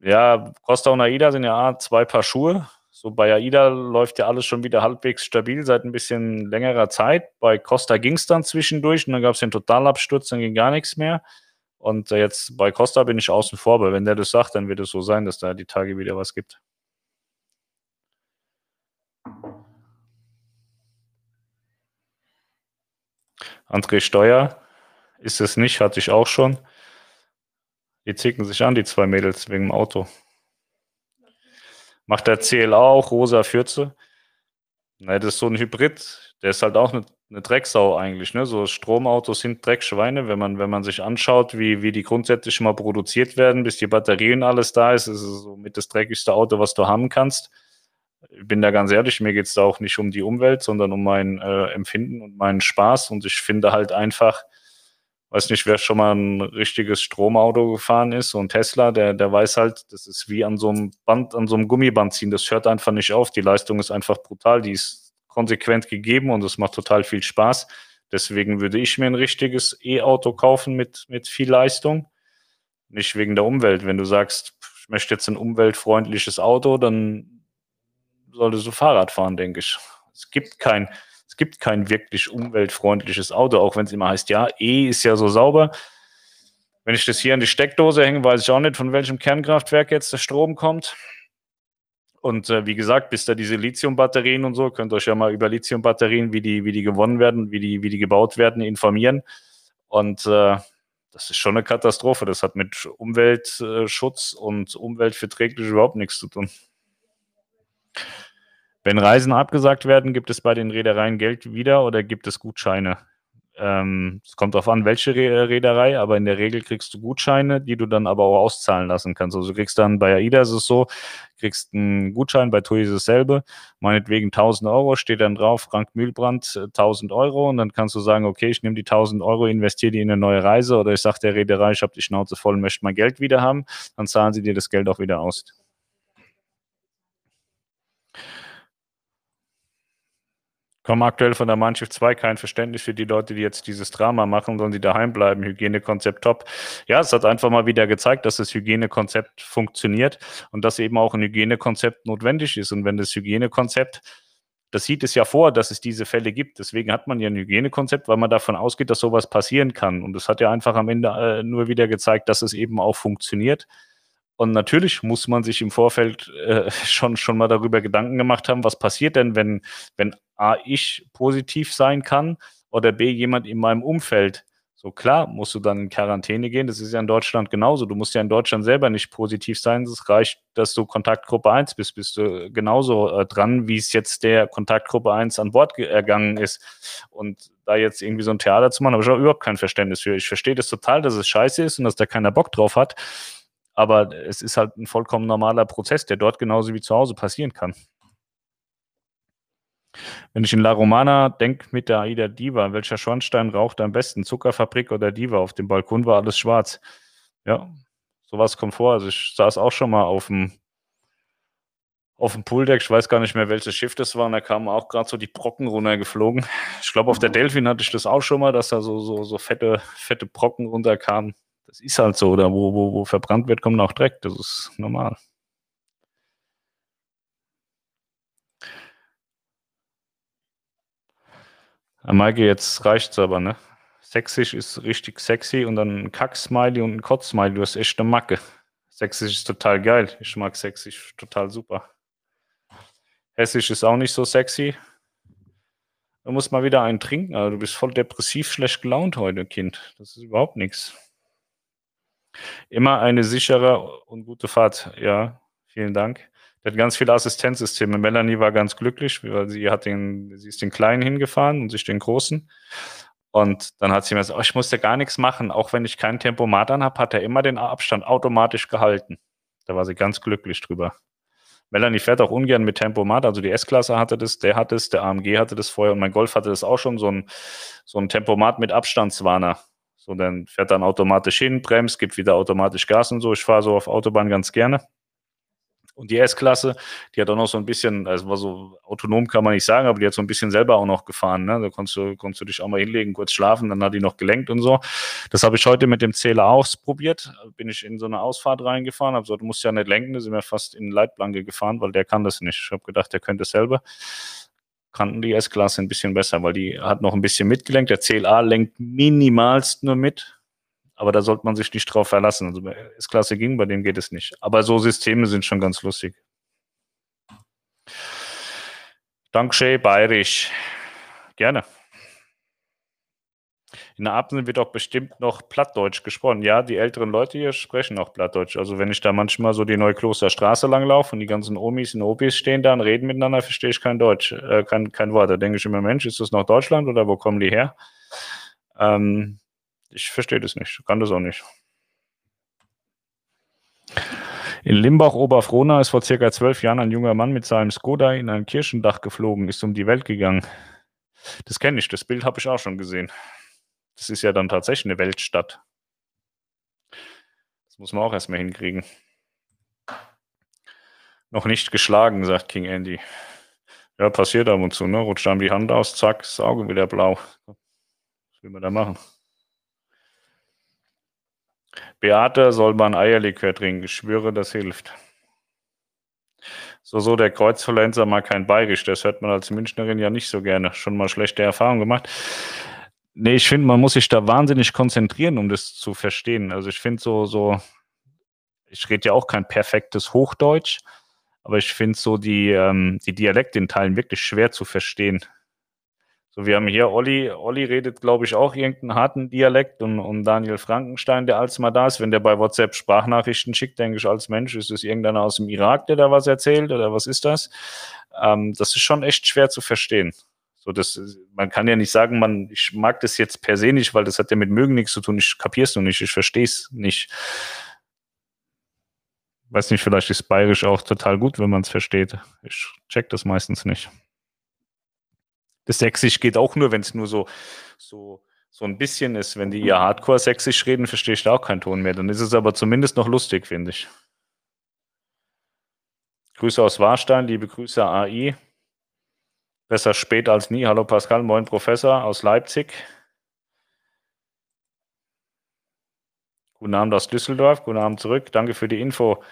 Ja, Costa und AIDA sind ja zwei Paar Schuhe. So bei AIDA läuft ja alles schon wieder halbwegs stabil seit ein bisschen längerer Zeit. Bei Costa ging es dann zwischendurch und dann gab es den Totalabsturz, dann ging gar nichts mehr. Und jetzt bei Costa bin ich außen vor, aber wenn der das sagt, dann wird es so sein, dass da die Tage wieder was gibt. André Steuer ist es nicht, hatte ich auch schon. Die zicken sich an, die zwei Mädels, wegen dem Auto. Macht der CLA auch, rosa Fürze. Na, das ist so ein Hybrid. Der ist halt auch eine eine Drecksau eigentlich. Ne? So Stromautos sind Dreckschweine. Wenn man, wenn man sich anschaut, wie, wie die grundsätzlich mal produziert werden, bis die Batterien alles da ist, ist es so mit das dreckigste Auto, was du haben kannst. Ich bin da ganz ehrlich, mir geht es da auch nicht um die Umwelt, sondern um mein äh, Empfinden und meinen Spaß. Und ich finde halt einfach, weiß nicht, wer schon mal ein richtiges Stromauto gefahren ist, ein Tesla, der, der weiß halt, das ist wie an so einem Band, an so einem Gummiband ziehen. Das hört einfach nicht auf. Die Leistung ist einfach brutal. Die ist konsequent gegeben und es macht total viel Spaß. Deswegen würde ich mir ein richtiges E-Auto kaufen mit, mit viel Leistung. Nicht wegen der Umwelt. Wenn du sagst, ich möchte jetzt ein umweltfreundliches Auto, dann solltest du Fahrrad fahren, denke ich. Es gibt kein, es gibt kein wirklich umweltfreundliches Auto, auch wenn es immer heißt, ja, E ist ja so sauber. Wenn ich das hier an die Steckdose hänge, weiß ich auch nicht, von welchem Kernkraftwerk jetzt der Strom kommt. Und äh, wie gesagt, bis da diese Lithium-Batterien und so, könnt ihr euch ja mal über Lithium-Batterien, wie die, wie die gewonnen werden, wie die, wie die gebaut werden, informieren. Und äh, das ist schon eine Katastrophe. Das hat mit Umweltschutz und umweltverträglich überhaupt nichts zu tun. Wenn Reisen abgesagt werden, gibt es bei den Reedereien Geld wieder oder gibt es Gutscheine? Ähm, es kommt darauf an, welche Reederei, aber in der Regel kriegst du Gutscheine, die du dann aber auch auszahlen lassen kannst. Also du kriegst dann bei AIDA ist es so, kriegst einen Gutschein, bei TUI ist es dasselbe, meinetwegen 1000 Euro, steht dann drauf, Frank Mühlbrand 1000 Euro und dann kannst du sagen, okay, ich nehme die 1000 Euro, investiere die in eine neue Reise oder ich sage der Reederei, ich habe die Schnauze voll, möchte mein Geld wieder haben, dann zahlen sie dir das Geld auch wieder aus. Kommen aktuell von der Mannschaft 2 kein Verständnis für die Leute, die jetzt dieses Drama machen, sollen sie daheim bleiben. Hygienekonzept top. Ja, es hat einfach mal wieder gezeigt, dass das Hygienekonzept funktioniert und dass eben auch ein Hygienekonzept notwendig ist. Und wenn das Hygienekonzept, das sieht es ja vor, dass es diese Fälle gibt. Deswegen hat man ja ein Hygienekonzept, weil man davon ausgeht, dass sowas passieren kann. Und es hat ja einfach am Ende äh, nur wieder gezeigt, dass es eben auch funktioniert. Und natürlich muss man sich im Vorfeld äh, schon, schon mal darüber Gedanken gemacht haben, was passiert denn, wenn, wenn A, ich positiv sein kann oder B, jemand in meinem Umfeld so klar musst du dann in Quarantäne gehen. Das ist ja in Deutschland genauso. Du musst ja in Deutschland selber nicht positiv sein. Es reicht, dass du Kontaktgruppe 1 bist, bist du genauso äh, dran, wie es jetzt der Kontaktgruppe 1 an Bord ergangen ist. Und da jetzt irgendwie so ein Theater zu machen, habe ich auch überhaupt kein Verständnis für. Ich verstehe das total, dass es scheiße ist und dass da keiner Bock drauf hat. Aber es ist halt ein vollkommen normaler Prozess, der dort genauso wie zu Hause passieren kann. Wenn ich in La Romana denke mit der Aida Diva, welcher Schornstein raucht am besten? Zuckerfabrik oder Diva? Auf dem Balkon war alles schwarz. Ja, sowas kommt vor. Also ich saß auch schon mal auf dem, auf dem Pooldeck. Ich weiß gar nicht mehr, welches Schiff das war. Und da kamen auch gerade so die Brocken runtergeflogen. Ich glaube, auf der Delfin hatte ich das auch schon mal, dass da so, so, so fette, fette Brocken runterkamen. Das ist halt so. Oder wo, wo, wo verbrannt wird, kommt auch Dreck. Das ist normal. Maike, jetzt reicht's aber, ne? Sächsisch ist richtig sexy und dann ein Kack-Smiley und ein Kotz-Smiley. Du hast echt eine Macke. Sächsisch ist total geil. Ich mag Sächsisch total super. Hessisch ist auch nicht so sexy. Du musst mal wieder einen trinken. Also du bist voll depressiv, schlecht gelaunt heute, Kind. Das ist überhaupt nichts. Immer eine sichere und gute Fahrt. Ja, vielen Dank. Der hat ganz viele Assistenzsysteme. Melanie war ganz glücklich, weil sie hat den, sie ist den Kleinen hingefahren und sich den Großen. Und dann hat sie mir gesagt, oh, ich musste gar nichts machen. Auch wenn ich kein Tempomat an habe, hat er immer den Abstand automatisch gehalten. Da war sie ganz glücklich drüber. Melanie fährt auch ungern mit Tempomat, also die S-Klasse hatte das, der hatte es, der AMG hatte das vorher und mein Golf hatte das auch schon, so ein, so ein Tempomat mit Abstandswarner. So, dann fährt dann automatisch hin, bremst, gibt wieder automatisch Gas und so. Ich fahre so auf Autobahn ganz gerne. Und die S-Klasse, die hat auch noch so ein bisschen, also war so autonom kann man nicht sagen, aber die hat so ein bisschen selber auch noch gefahren. Ne? Da konntest du, konntest du dich auch mal hinlegen, kurz schlafen, dann hat die noch gelenkt und so. Das habe ich heute mit dem Zähler ausprobiert. Bin ich in so eine Ausfahrt reingefahren, habe gesagt, du musst ja nicht lenken, da sind wir fast in Leitplanke gefahren, weil der kann das nicht. Ich habe gedacht, der könnte es selber. Kannten die S-Klasse ein bisschen besser, weil die hat noch ein bisschen mitgelenkt. Der CLA lenkt minimalst nur mit aber da sollte man sich nicht drauf verlassen. Also bei S-Klasse ging, bei dem geht es nicht. Aber so Systeme sind schon ganz lustig. Dankeschön, bayerisch. Gerne. In der Absen wird auch bestimmt noch Plattdeutsch gesprochen. Ja, die älteren Leute hier sprechen auch Plattdeutsch. Also wenn ich da manchmal so die Neuklosterstraße langlaufe und die ganzen Omis und Opis stehen da und reden miteinander, verstehe ich kein Deutsch, äh, kein, kein Wort. Da denke ich immer, Mensch, ist das noch Deutschland oder wo kommen die her? Ähm, ich verstehe das nicht, kann das auch nicht. In Limbach-Oberfrohna ist vor circa zwölf Jahren ein junger Mann mit seinem Skoda in ein Kirchendach geflogen, ist um die Welt gegangen. Das kenne ich, das Bild habe ich auch schon gesehen. Das ist ja dann tatsächlich eine Weltstadt. Das muss man auch erstmal hinkriegen. Noch nicht geschlagen, sagt King Andy. Ja, passiert ab und zu, ne? Rutscht einem die Hand aus, zack, das Auge wieder blau. Was will man da machen? Beate soll man Eierlikör trinken. Ich schwöre, das hilft. So, so, der Kreuzverlenzer mal kein Bayerisch. Das hört man als Münchnerin ja nicht so gerne. Schon mal schlechte Erfahrungen gemacht. Nee, ich finde, man muss sich da wahnsinnig konzentrieren, um das zu verstehen. Also ich finde so, so, ich rede ja auch kein perfektes Hochdeutsch, aber ich finde so die, ähm, die Dialekte in Teilen wirklich schwer zu verstehen. So, wir haben hier Olli, Olli redet, glaube ich, auch irgendeinen harten Dialekt und, und Daniel Frankenstein, der als mal da ist, wenn der bei WhatsApp Sprachnachrichten schickt, denke ich als Mensch, ist es irgendeiner aus dem Irak, der da was erzählt oder was ist das? Ähm, das ist schon echt schwer zu verstehen. So, das, man kann ja nicht sagen, man, ich mag das jetzt per se nicht, weil das hat ja mit mögen nichts zu tun. Ich kapiere es noch nicht, ich verstehe es nicht. Weiß nicht, vielleicht ist Bayerisch auch total gut, wenn man es versteht. Ich check das meistens nicht. Das Sächsisch geht auch nur, wenn es nur so, so, so ein bisschen ist. Wenn die ihr Hardcore-Sächsisch reden, verstehe ich da auch keinen Ton mehr. Dann ist es aber zumindest noch lustig, finde ich. Grüße aus Warstein, liebe Grüße AI. Besser spät als nie. Hallo Pascal, moin Professor aus Leipzig. Guten Abend aus Düsseldorf, guten Abend zurück. Danke für die Info.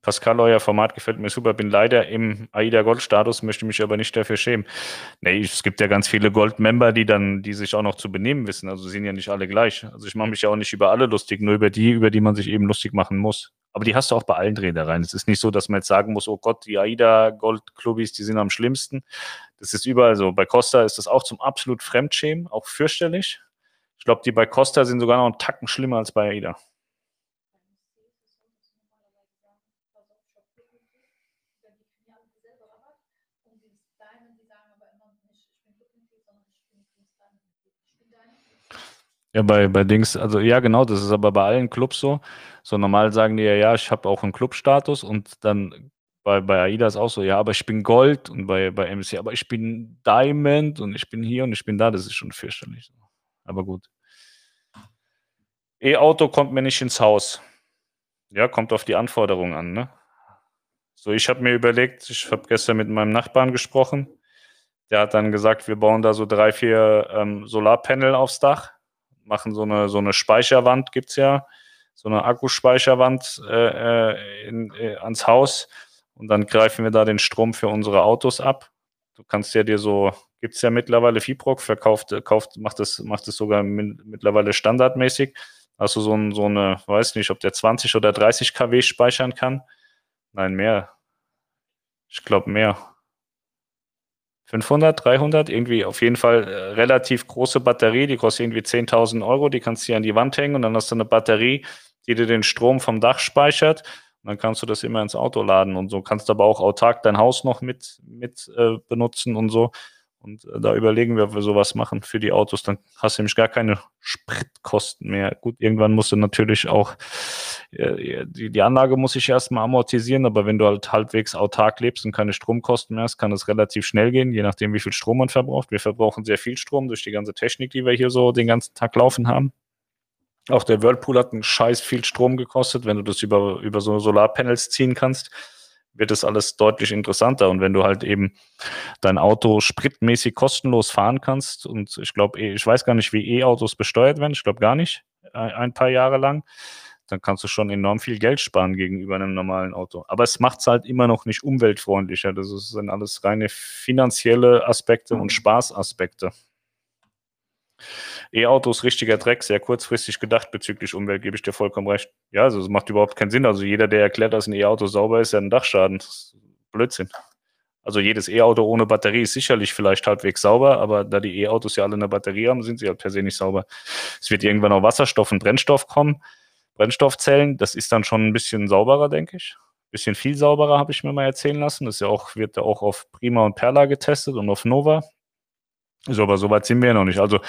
Pascal, euer Format gefällt mir super. Bin leider im AIDA Gold Status, möchte mich aber nicht dafür schämen. Nee, es gibt ja ganz viele Gold Member, die dann, die sich auch noch zu benehmen wissen. Also sind ja nicht alle gleich. Also ich mache mich ja auch nicht über alle lustig, nur über die, über die man sich eben lustig machen muss. Aber die hast du auch bei allen Reedereien. Es ist nicht so, dass man jetzt sagen muss, oh Gott, die AIDA Gold Clubbies, die sind am schlimmsten. Das ist überall so. Bei Costa ist das auch zum absolut Fremdschämen, auch fürchterlich. Ich glaube, die bei Costa sind sogar noch einen Tacken schlimmer als bei AIDA. Ja, bei, bei Dings, also ja, genau, das ist aber bei allen Clubs so. So normal sagen die ja, ja, ich habe auch einen Clubstatus und dann bei, bei AIDA ist auch so, ja, aber ich bin Gold und bei, bei MC, aber ich bin Diamond und ich bin hier und ich bin da, das ist schon fürchterlich. Aber gut. E-Auto kommt mir nicht ins Haus. Ja, kommt auf die Anforderungen an, ne? So, ich habe mir überlegt, ich habe gestern mit meinem Nachbarn gesprochen. Der hat dann gesagt, wir bauen da so drei, vier ähm, Solarpanel aufs Dach machen so eine, so eine Speicherwand, gibt es ja, so eine Akkuspeicherwand äh, äh, in, äh, ans Haus und dann greifen wir da den Strom für unsere Autos ab. Du kannst ja dir so, gibt es ja mittlerweile Fibrock, verkauft, kauft, macht das, macht das sogar mittlerweile standardmäßig. Hast du so, ein, so eine, weiß nicht, ob der 20 oder 30 kW speichern kann. Nein, mehr. Ich glaube mehr. 500, 300, irgendwie auf jeden Fall äh, relativ große Batterie, die kostet irgendwie 10.000 Euro, die kannst du hier an die Wand hängen und dann hast du eine Batterie, die dir den Strom vom Dach speichert und dann kannst du das immer ins Auto laden und so kannst aber auch autark dein Haus noch mit, mit äh, benutzen und so. Und äh, da überlegen wir, ob wir sowas machen für die Autos. Dann hast du nämlich gar keine Spritkosten mehr. Gut, irgendwann musst du natürlich auch, äh, die, die Anlage muss sich erstmal amortisieren, aber wenn du halt halbwegs autark lebst und keine Stromkosten mehr hast, kann es relativ schnell gehen, je nachdem, wie viel Strom man verbraucht. Wir verbrauchen sehr viel Strom durch die ganze Technik, die wir hier so den ganzen Tag laufen haben. Auch der Whirlpool hat einen scheiß viel Strom gekostet, wenn du das über, über so Solarpanels ziehen kannst wird es alles deutlich interessanter. Und wenn du halt eben dein Auto spritmäßig kostenlos fahren kannst, und ich glaube, eh, ich weiß gar nicht, wie E-Autos besteuert werden, ich glaube gar nicht, ein paar Jahre lang, dann kannst du schon enorm viel Geld sparen gegenüber einem normalen Auto. Aber es macht es halt immer noch nicht umweltfreundlicher. Das sind alles reine finanzielle Aspekte und Spaßaspekte. E-Autos richtiger Dreck, sehr kurzfristig gedacht bezüglich Umwelt, gebe ich dir vollkommen recht. Ja, also es macht überhaupt keinen Sinn. Also jeder, der erklärt, dass ein E-Auto sauber ist, hat einen Dachschaden. Das ist Blödsinn. Also jedes E-Auto ohne Batterie ist sicherlich vielleicht halbwegs sauber, aber da die E-Autos ja alle eine Batterie haben, sind sie halt per se nicht sauber. Es wird irgendwann auch Wasserstoff und Brennstoff kommen. Brennstoffzellen, das ist dann schon ein bisschen sauberer, denke ich. Ein bisschen viel sauberer, habe ich mir mal erzählen lassen. Das ja auch, wird ja auch auf Prima und Perla getestet und auf Nova. So, aber so weit sind wir ja noch nicht. Also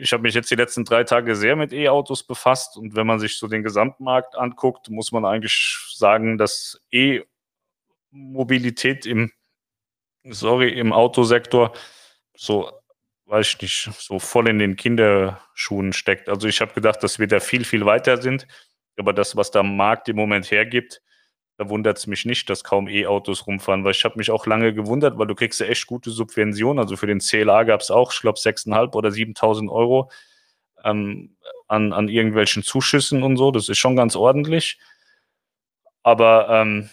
ich habe mich jetzt die letzten drei Tage sehr mit E-Autos befasst und wenn man sich so den Gesamtmarkt anguckt, muss man eigentlich sagen, dass E-Mobilität im, sorry, im Autosektor so, weiß ich nicht, so voll in den Kinderschuhen steckt. Also ich habe gedacht, dass wir da viel, viel weiter sind, aber das, was der Markt im Moment hergibt, da wundert es mich nicht, dass kaum E-Autos rumfahren, weil ich habe mich auch lange gewundert, weil du kriegst ja echt gute Subventionen. Also für den CLA gab es auch, ich glaube, 6.500 oder 7.000 Euro ähm, an, an irgendwelchen Zuschüssen und so. Das ist schon ganz ordentlich. Aber ähm,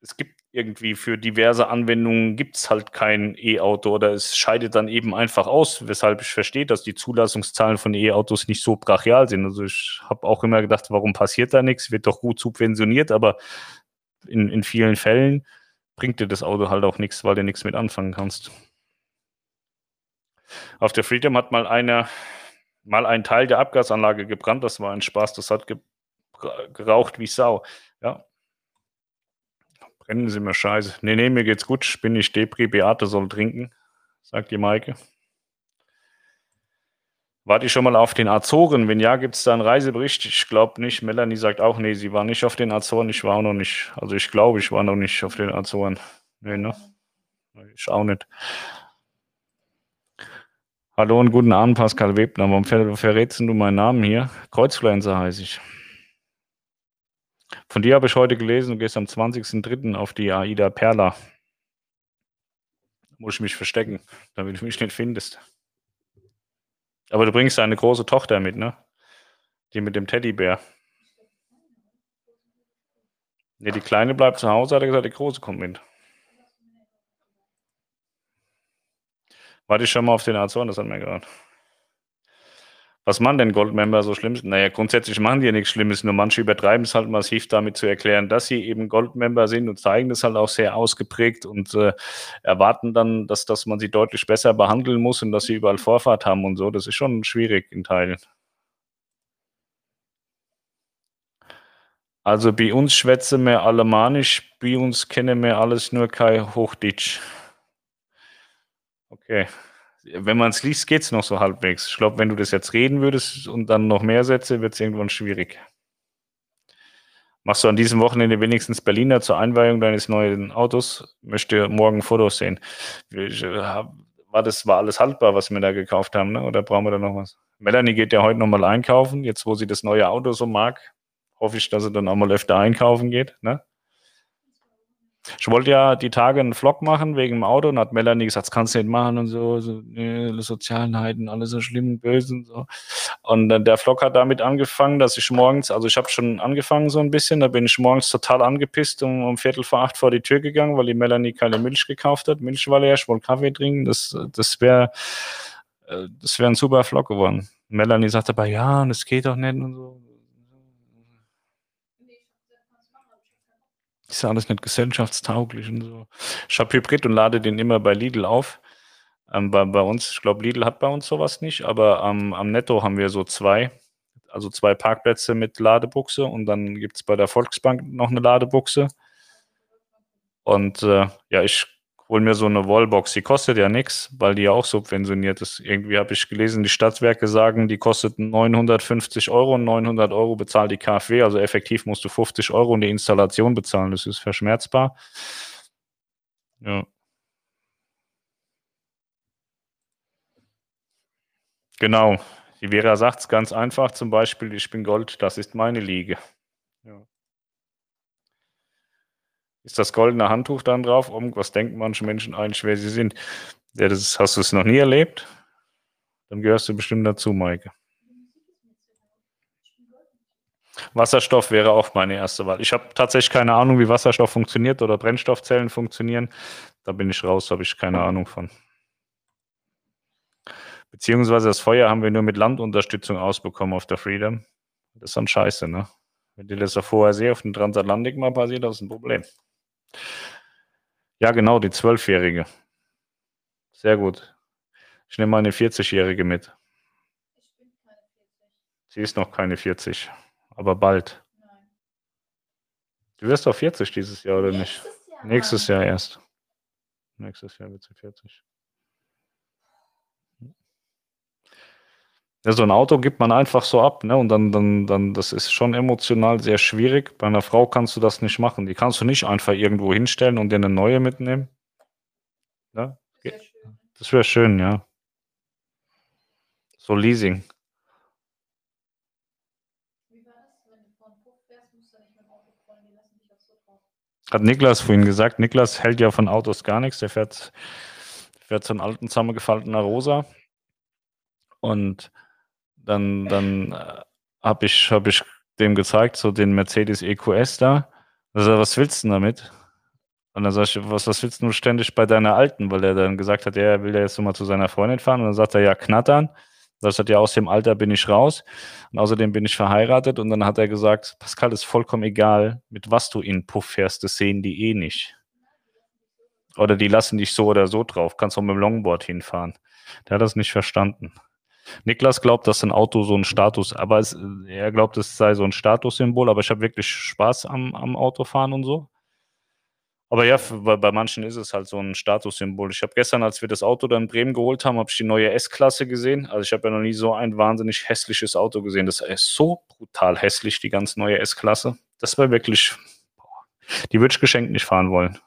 es gibt irgendwie für diverse Anwendungen gibt es halt kein E-Auto oder es scheidet dann eben einfach aus, weshalb ich verstehe, dass die Zulassungszahlen von E-Autos nicht so brachial sind. Also ich habe auch immer gedacht, warum passiert da nichts? Wird doch gut subventioniert, aber in, in vielen Fällen bringt dir das Auto halt auch nichts, weil du nichts mit anfangen kannst. Auf der Freedom hat mal einer mal ein Teil der Abgasanlage gebrannt. Das war ein Spaß. Das hat geraucht wie Sau. Ja, Brennen Sie mir scheiße. Nee, nee, mir geht's gut. Ich bin nicht Depri. Beate soll trinken, sagt die Maike. Warte ich schon mal auf den Azoren? Wenn ja, gibt es da einen Reisebericht? Ich glaube nicht. Melanie sagt auch, nee, sie war nicht auf den Azoren. Ich war auch noch nicht. Also ich glaube, ich war noch nicht auf den Azoren. Nee, ne? Ich auch nicht. Hallo und guten Abend, Pascal Webner. Warum verrätst du meinen Namen hier? Kreuzfluencer heiße ich. Von dir habe ich heute gelesen, du gehst am 20.03. auf die AIDA Perla. Muss ich mich verstecken, damit du mich nicht findest. Aber du bringst deine große Tochter mit, ne? Die mit dem Teddybär. Ne, die Kleine bleibt zu Hause, hat er gesagt, die Große kommt mit. Warte ich schon mal auf den Azoren, das hat mir gerade. Was machen denn Goldmember so Schlimmes? Naja, grundsätzlich machen die ja nichts Schlimmes, nur manche übertreiben es halt massiv damit zu erklären, dass sie eben Goldmember sind und zeigen das halt auch sehr ausgeprägt und äh, erwarten dann, dass, dass man sie deutlich besser behandeln muss und dass sie überall Vorfahrt haben und so. Das ist schon schwierig in Teilen. Also bei uns schwätze wir Alemannisch, bei uns kennen wir alles nur kein Hochdeutsch. Okay. Wenn man es liest, geht es noch so halbwegs. Ich glaube, wenn du das jetzt reden würdest und dann noch mehr Sätze, wird es irgendwann schwierig. Machst du an diesem Wochenende wenigstens Berliner zur Einweihung deines neuen Autos? Möchte morgen Fotos sehen. Äh, war das war alles haltbar, was wir da gekauft haben, ne? oder brauchen wir da noch was? Melanie geht ja heute nochmal einkaufen, jetzt wo sie das neue Auto so mag. Hoffe ich, dass sie dann auch mal öfter einkaufen geht. Ne? Ich wollte ja die Tage einen Vlog machen wegen dem Auto und hat Melanie gesagt, das kannst du nicht machen und so, so nee, Sozialheiten, alles so schlimm und böse und so. Und äh, der Vlog hat damit angefangen, dass ich morgens, also ich habe schon angefangen so ein bisschen, da bin ich morgens total angepisst und um Viertel vor acht vor die Tür gegangen, weil die Melanie keine Milch gekauft hat. Milch war leer, ich wollte Kaffee trinken, das, das wäre äh, das wäre ein super Vlog geworden. Melanie sagte aber, ja, das geht doch nicht und so. Ist ja alles nicht gesellschaftstauglich und so. Ich habe Hybrid und lade den immer bei Lidl auf. Ähm, bei, bei uns, ich glaube, Lidl hat bei uns sowas nicht, aber ähm, am Netto haben wir so zwei, also zwei Parkplätze mit Ladebuchse und dann gibt es bei der Volksbank noch eine Ladebuchse. Und äh, ja, ich hol mir so eine Wallbox. Die kostet ja nichts, weil die ja auch subventioniert ist. Irgendwie habe ich gelesen, die Stadtwerke sagen, die kostet 950 Euro und 900 Euro bezahlt die KfW. Also effektiv musst du 50 Euro und die Installation bezahlen. Das ist verschmerzbar. Ja. Genau. Die Vera sagt es ganz einfach, zum Beispiel, ich bin Gold, das ist meine Liege. Ja. Ist das goldene Handtuch dann drauf? Was denken manche Menschen eigentlich, wer sie sind? Ja, das hast du es noch nie erlebt? Dann gehörst du bestimmt dazu, Maike. Wasserstoff wäre auch meine erste Wahl. Ich habe tatsächlich keine Ahnung, wie Wasserstoff funktioniert oder Brennstoffzellen funktionieren. Da bin ich raus, habe ich keine Ahnung von. Beziehungsweise das Feuer haben wir nur mit Landunterstützung ausbekommen auf der Freedom. Das ist dann scheiße, ne? Wenn dir das auf hoher See auf dem Transatlantik mal passiert, das ist ein Problem. Ja, genau, die Zwölfjährige. Sehr gut. Ich nehme meine 40-Jährige mit. Ich bin keine 40. Sie ist noch keine 40, aber bald. Nein. Du wirst doch 40 dieses Jahr, oder Nächstes nicht? Jahr. Nächstes Jahr erst. Nächstes Jahr wird sie 40. Ja, so ein Auto gibt man einfach so ab, ne? Und dann, dann, dann, das ist schon emotional sehr schwierig. Bei einer Frau kannst du das nicht machen. Die kannst du nicht einfach irgendwo hinstellen und dir eine neue mitnehmen. Ja? Das wäre schön, ja. So Leasing. Hat Niklas vorhin gesagt. Niklas hält ja von Autos gar nichts. Der fährt, fährt so einen alten, zusammengefaltener Rosa. Und dann, dann äh, habe ich, hab ich dem gezeigt, so den Mercedes EQS da. Also, was willst du denn damit? Und dann sag ich, was, was willst du ständig bei deiner Alten? Weil er dann gesagt hat, er will ja jetzt mal zu seiner Freundin fahren. Und dann sagt er, ja, knattern. Das hat ja aus dem Alter bin ich raus. Und außerdem bin ich verheiratet. Und dann hat er gesagt, Pascal, ist vollkommen egal, mit was du in Puff fährst, das sehen die eh nicht. Oder die lassen dich so oder so drauf. Kannst auch mit dem Longboard hinfahren. Der hat das nicht verstanden. Niklas glaubt, dass ein Auto so ein Status, aber es, er glaubt, es sei so ein Statussymbol, aber ich habe wirklich Spaß am, am Autofahren und so. Aber ja, bei, bei manchen ist es halt so ein Statussymbol. Ich habe gestern, als wir das Auto dann in Bremen geholt haben, habe ich die neue S-Klasse gesehen. Also ich habe ja noch nie so ein wahnsinnig hässliches Auto gesehen. Das ist so brutal hässlich, die ganz neue S-Klasse. Das war wirklich, die würde ich geschenkt nicht fahren wollen.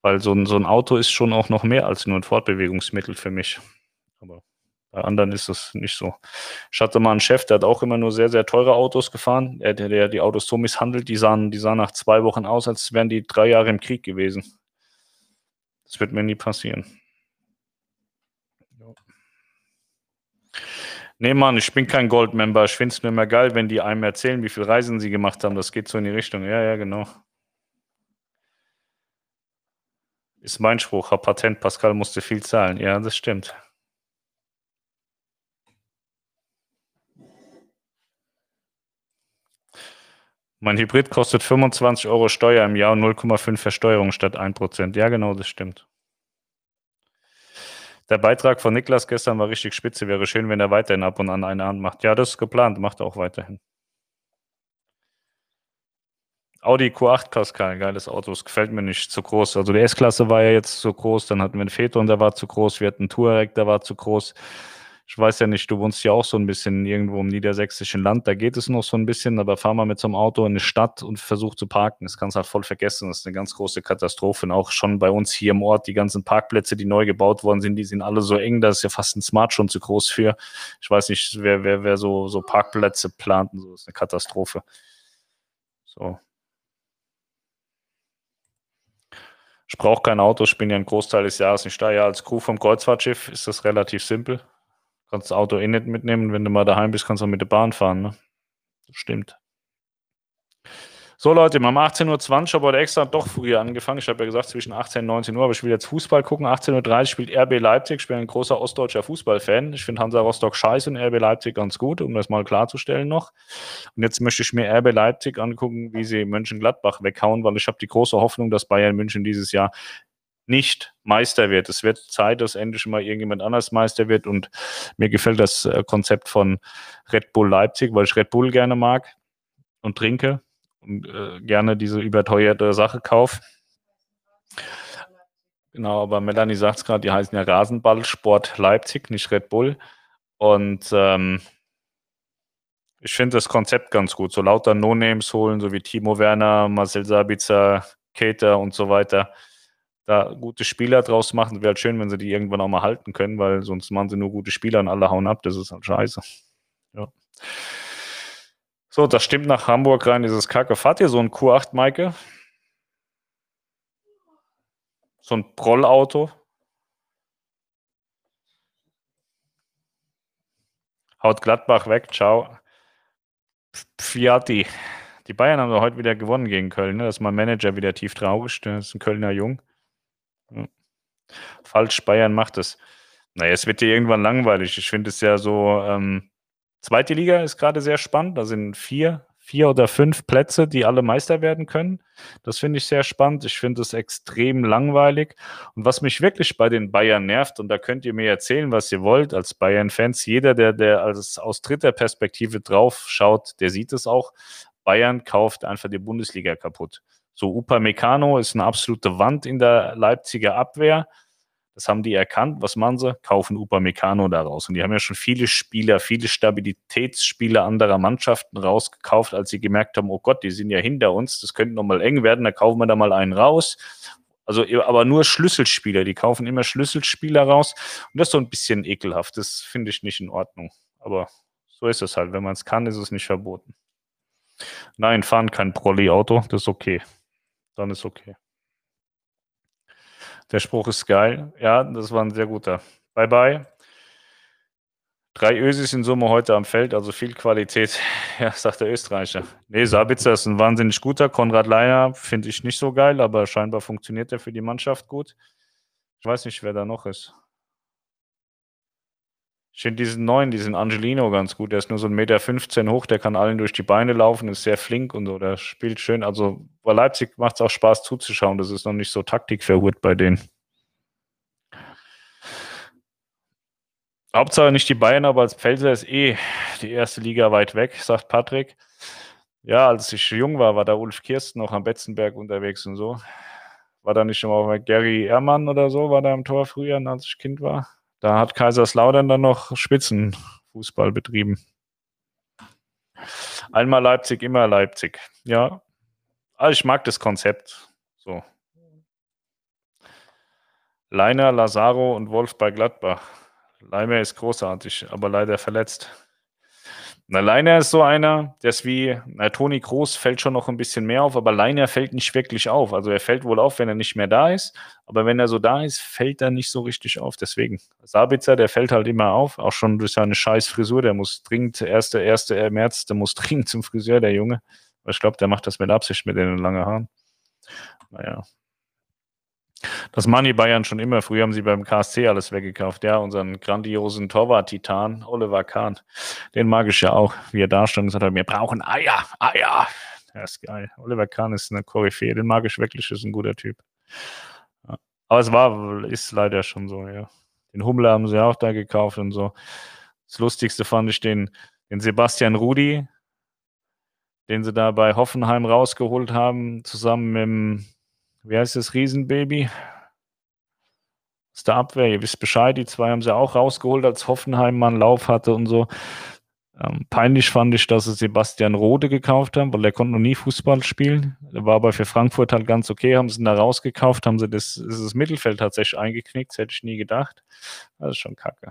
Weil so ein, so ein Auto ist schon auch noch mehr als nur ein Fortbewegungsmittel für mich. Bei anderen ist das nicht so. Ich hatte mal einen Chef, der hat auch immer nur sehr, sehr teure Autos gefahren. Der, der, der die Autos so misshandelt, die sahen, die sahen nach zwei Wochen aus, als wären die drei Jahre im Krieg gewesen. Das wird mir nie passieren. Nee, Mann, ich bin kein Goldmember. Ich finde es nur immer geil, wenn die einem erzählen, wie viele Reisen sie gemacht haben. Das geht so in die Richtung. Ja, ja, genau. Ist mein Spruch. Herr Patent, Pascal musste viel zahlen. Ja, das stimmt. Mein Hybrid kostet 25 Euro Steuer im Jahr und 0,5 Versteuerung statt 1%. Ja, genau, das stimmt. Der Beitrag von Niklas gestern war richtig spitze. Wäre schön, wenn er weiterhin ab und an eine Hand macht. Ja, das ist geplant, macht er auch weiterhin. Audi Q8 Pascal, geiles Auto, das gefällt mir nicht zu groß. Also die S-Klasse war ja jetzt zu groß, dann hatten wir einen Phaeton, der war zu groß, wir hatten einen Touareg, der war zu groß. Ich weiß ja nicht, du wohnst ja auch so ein bisschen irgendwo im niedersächsischen Land, da geht es noch so ein bisschen, aber fahr mal mit so einem Auto in eine Stadt und versuch zu parken. Das kannst du halt voll vergessen. Das ist eine ganz große Katastrophe. Und auch schon bei uns hier im Ort, die ganzen Parkplätze, die neu gebaut worden sind, die sind alle so eng, da ist ja fast ein Smart schon zu groß für. Ich weiß nicht, wer, wer, wer so, so Parkplätze plant und so. Das ist eine Katastrophe. So. Ich brauche kein Auto, ich bin ja einen Großteil des Jahres nicht da. Ja, als Crew vom Kreuzfahrtschiff ist das relativ simpel. Kannst das Auto eh nicht mitnehmen. Wenn du mal daheim bist, kannst du auch mit der Bahn fahren. Ne? Das stimmt. So Leute, wir haben 18.20 Uhr, aber heute extra doch früher angefangen. Ich habe ja gesagt zwischen 18 und 19 Uhr, aber ich will jetzt Fußball gucken. 18.30 Uhr spielt RB Leipzig. Ich bin ein großer ostdeutscher Fußballfan. Ich finde Hansa Rostock scheiße und RB Leipzig ganz gut, um das mal klarzustellen noch. Und jetzt möchte ich mir RB Leipzig angucken, wie sie Mönchengladbach weghauen, weil ich habe die große Hoffnung, dass Bayern München dieses Jahr nicht Meister wird. Es wird Zeit, dass endlich mal irgendjemand anders Meister wird und mir gefällt das äh, Konzept von Red Bull Leipzig, weil ich Red Bull gerne mag und trinke und äh, gerne diese überteuerte Sache kaufe. Genau, aber Melanie sagt es gerade, die heißen ja Rasenballsport Leipzig, nicht Red Bull. Und ähm, ich finde das Konzept ganz gut. So lauter No-Names holen, so wie Timo Werner, Marcel Sabitzer, Kater und so weiter. Da gute Spieler draus machen. Wäre halt schön, wenn sie die irgendwann auch mal halten können, weil sonst machen sie nur gute Spieler und alle hauen ab. Das ist halt scheiße. Ja. So, das stimmt nach Hamburg rein, dieses Kacke. Fahrt ihr so ein Q8, Maike? So ein Prollauto? Haut Gladbach weg, ciao. Fiati. Die Bayern haben doch heute wieder gewonnen gegen Köln. Ne? Das ist mein Manager wieder tief traurig. Das ist ein Kölner Jung. Hm. Falsch, Bayern macht es. Naja, es wird dir irgendwann langweilig. Ich finde es ja so, ähm, Zweite Liga ist gerade sehr spannend. Da sind vier, vier oder fünf Plätze, die alle Meister werden können. Das finde ich sehr spannend. Ich finde es extrem langweilig. Und was mich wirklich bei den Bayern nervt, und da könnt ihr mir erzählen, was ihr wollt, als Bayern-Fans, jeder, der, der als, aus dritter Perspektive drauf schaut, der sieht es auch. Bayern kauft einfach die Bundesliga kaputt. So, Upamecano ist eine absolute Wand in der Leipziger Abwehr. Das haben die erkannt. Was machen sie? Kaufen Upamecano daraus. Und die haben ja schon viele Spieler, viele Stabilitätsspieler anderer Mannschaften rausgekauft, als sie gemerkt haben, oh Gott, die sind ja hinter uns, das könnte nochmal eng werden, da kaufen wir da mal einen raus. Also, aber nur Schlüsselspieler, die kaufen immer Schlüsselspieler raus. Und das ist so ein bisschen ekelhaft. Das finde ich nicht in Ordnung. Aber so ist es halt. Wenn man es kann, ist es nicht verboten. Nein, fahren kein Prolli-Auto, das ist okay. Dann ist okay. Der Spruch ist geil. Ja, das war ein sehr guter. Bye bye. Drei Ösis in Summe heute am Feld, also viel Qualität. Ja, sagt der Österreicher. Nee, Sabitzer ist ein wahnsinnig guter. Konrad Leiner finde ich nicht so geil, aber scheinbar funktioniert er für die Mannschaft gut. Ich weiß nicht, wer da noch ist. Ich finde diesen neuen, diesen Angelino ganz gut. Der ist nur so 1,15 Meter hoch, der kann allen durch die Beine laufen, ist sehr flink und so. Der spielt schön. Also bei Leipzig macht es auch Spaß zuzuschauen. Das ist noch nicht so taktikverhurt bei denen. Hauptsache nicht die Bayern, aber als Pfälzer ist eh die erste Liga weit weg, sagt Patrick. Ja, als ich jung war, war da Ulf Kirsten noch am Betzenberg unterwegs und so. War da nicht schon mal Gary Ehrmann oder so, war da im Tor früher, als ich Kind war? Da hat Kaiserslautern dann noch Spitzenfußball betrieben. Einmal Leipzig, immer Leipzig. Ja, also ich mag das Konzept. So. Leiner, Lazaro und Wolf bei Gladbach. Leimer ist großartig, aber leider verletzt. Na, Leiner ist so einer, der ist wie, na, Toni Groß fällt schon noch ein bisschen mehr auf, aber Leiner fällt nicht wirklich auf. Also er fällt wohl auf, wenn er nicht mehr da ist, aber wenn er so da ist, fällt er nicht so richtig auf. Deswegen, Sabitzer, der fällt halt immer auf, auch schon durch seine scheiß Frisur, der muss dringend, erste, erste März, der muss dringend zum Friseur, der Junge. Aber ich glaube, der macht das mit Absicht mit den langen Haaren. Naja, das Money Bayern schon immer. Früher haben sie beim KSC alles weggekauft. Ja, unseren grandiosen Torwart-Titan, Oliver Kahn. Den mag ich ja auch, wie er da stand und gesagt hat, wir brauchen Eier, Eier. er ist geil. Oliver Kahn ist eine Koryphäe, den mag ich wirklich, ist ein guter Typ. Aber es war, ist leider schon so, ja. Den Hummler haben sie auch da gekauft und so. Das Lustigste fand ich den, den Sebastian Rudi, den sie da bei Hoffenheim rausgeholt haben, zusammen mit dem, wie heißt das, Riesenbaby? Aus der Abwehr, ihr wisst Bescheid, die zwei haben sie auch rausgeholt, als Hoffenheim mal einen Lauf hatte und so. Ähm, peinlich fand ich, dass sie Sebastian Rode gekauft haben, weil der konnte noch nie Fußball spielen. Der war aber für Frankfurt halt ganz okay, haben sie ihn da rausgekauft, haben sie das, das Mittelfeld tatsächlich eingeknickt, das hätte ich nie gedacht. Das ist schon kacke.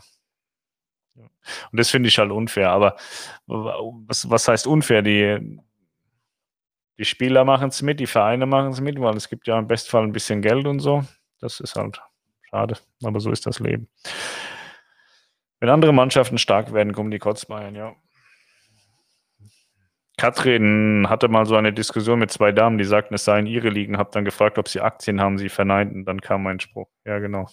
Und das finde ich halt unfair. Aber was, was heißt unfair? Die, die Spieler machen es mit, die Vereine machen es mit, weil es gibt ja im Bestfall ein bisschen Geld und so. Das ist halt schade, aber so ist das Leben. Wenn andere Mannschaften stark werden, kommen die Kotzbayern, ja. Katrin hatte mal so eine Diskussion mit zwei Damen, die sagten, es seien ihre Ligen, hab dann gefragt, ob sie Aktien haben, sie verneinten, dann kam mein Spruch. Ja, genau.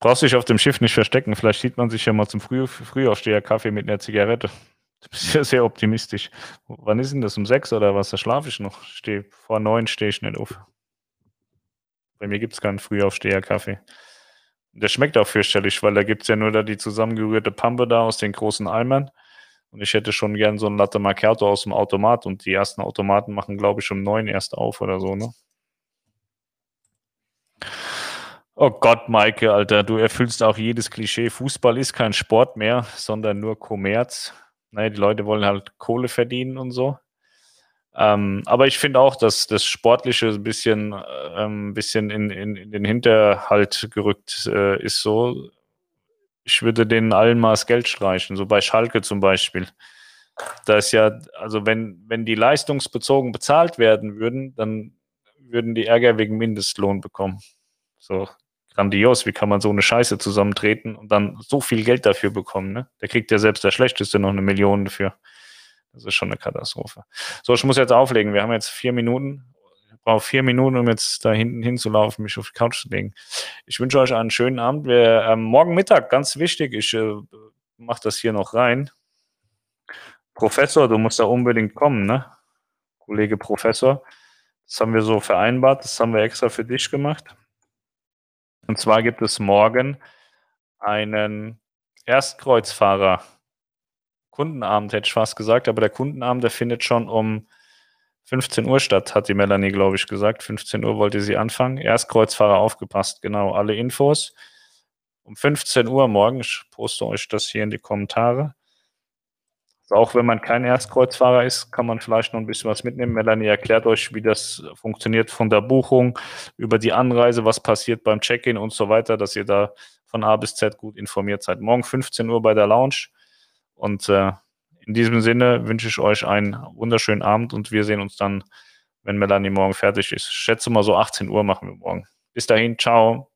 Brauchst dich auf dem Schiff nicht verstecken, vielleicht sieht man sich ja mal zum Früh Frühaufsteher Kaffee mit einer Zigarette. Du bist ja sehr optimistisch. Wann ist denn das? Um sechs oder was? Da schlafe ich noch. Steh, vor neun stehe ich nicht auf. Bei mir gibt es keinen Frühaufsteher-Kaffee. Der schmeckt auch fürchterlich, weil da gibt es ja nur da die zusammengerührte Pampe da aus den großen Eimern. Und ich hätte schon gern so ein Latte Macchiato aus dem Automat. Und die ersten Automaten machen, glaube ich, um neun erst auf oder so, ne? Oh Gott, Maike, Alter, du erfüllst auch jedes Klischee. Fußball ist kein Sport mehr, sondern nur Kommerz. Naja, die Leute wollen halt Kohle verdienen und so. Ähm, aber ich finde auch, dass das Sportliche ein bisschen, ähm, bisschen in, in, in, den Hinterhalt gerückt äh, ist so. Ich würde denen allen mal das Geld streichen, so bei Schalke zum Beispiel. Da ist ja, also wenn, wenn die leistungsbezogen bezahlt werden würden, dann würden die Ärger wegen Mindestlohn bekommen. So grandios, wie kann man so eine Scheiße zusammentreten und dann so viel Geld dafür bekommen, ne? Da kriegt ja selbst der Schlechteste noch eine Million dafür. Das ist schon eine Katastrophe. So, ich muss jetzt auflegen. Wir haben jetzt vier Minuten. Ich brauche vier Minuten, um jetzt da hinten hinzulaufen, mich auf die Couch zu legen. Ich wünsche euch einen schönen Abend. Wir, ähm, morgen Mittag, ganz wichtig, ich äh, mache das hier noch rein. Professor, du musst da unbedingt kommen, ne? Kollege Professor. Das haben wir so vereinbart, das haben wir extra für dich gemacht. Und zwar gibt es morgen einen Erstkreuzfahrer Kundenabend, hätte ich fast gesagt, aber der Kundenabend, der findet schon um 15 Uhr statt, hat die Melanie, glaube ich, gesagt. 15 Uhr wollte sie anfangen. Erstkreuzfahrer aufgepasst, genau, alle Infos. Um 15 Uhr morgen, ich poste euch das hier in die Kommentare. Also auch wenn man kein Erstkreuzfahrer ist, kann man vielleicht noch ein bisschen was mitnehmen. Melanie erklärt euch, wie das funktioniert von der Buchung über die Anreise, was passiert beim Check-in und so weiter, dass ihr da von A bis Z gut informiert seid. Morgen 15 Uhr bei der Lounge. Und äh, in diesem Sinne wünsche ich euch einen wunderschönen Abend und wir sehen uns dann, wenn Melanie morgen fertig ist. Ich schätze mal so 18 Uhr machen wir morgen. Bis dahin, ciao.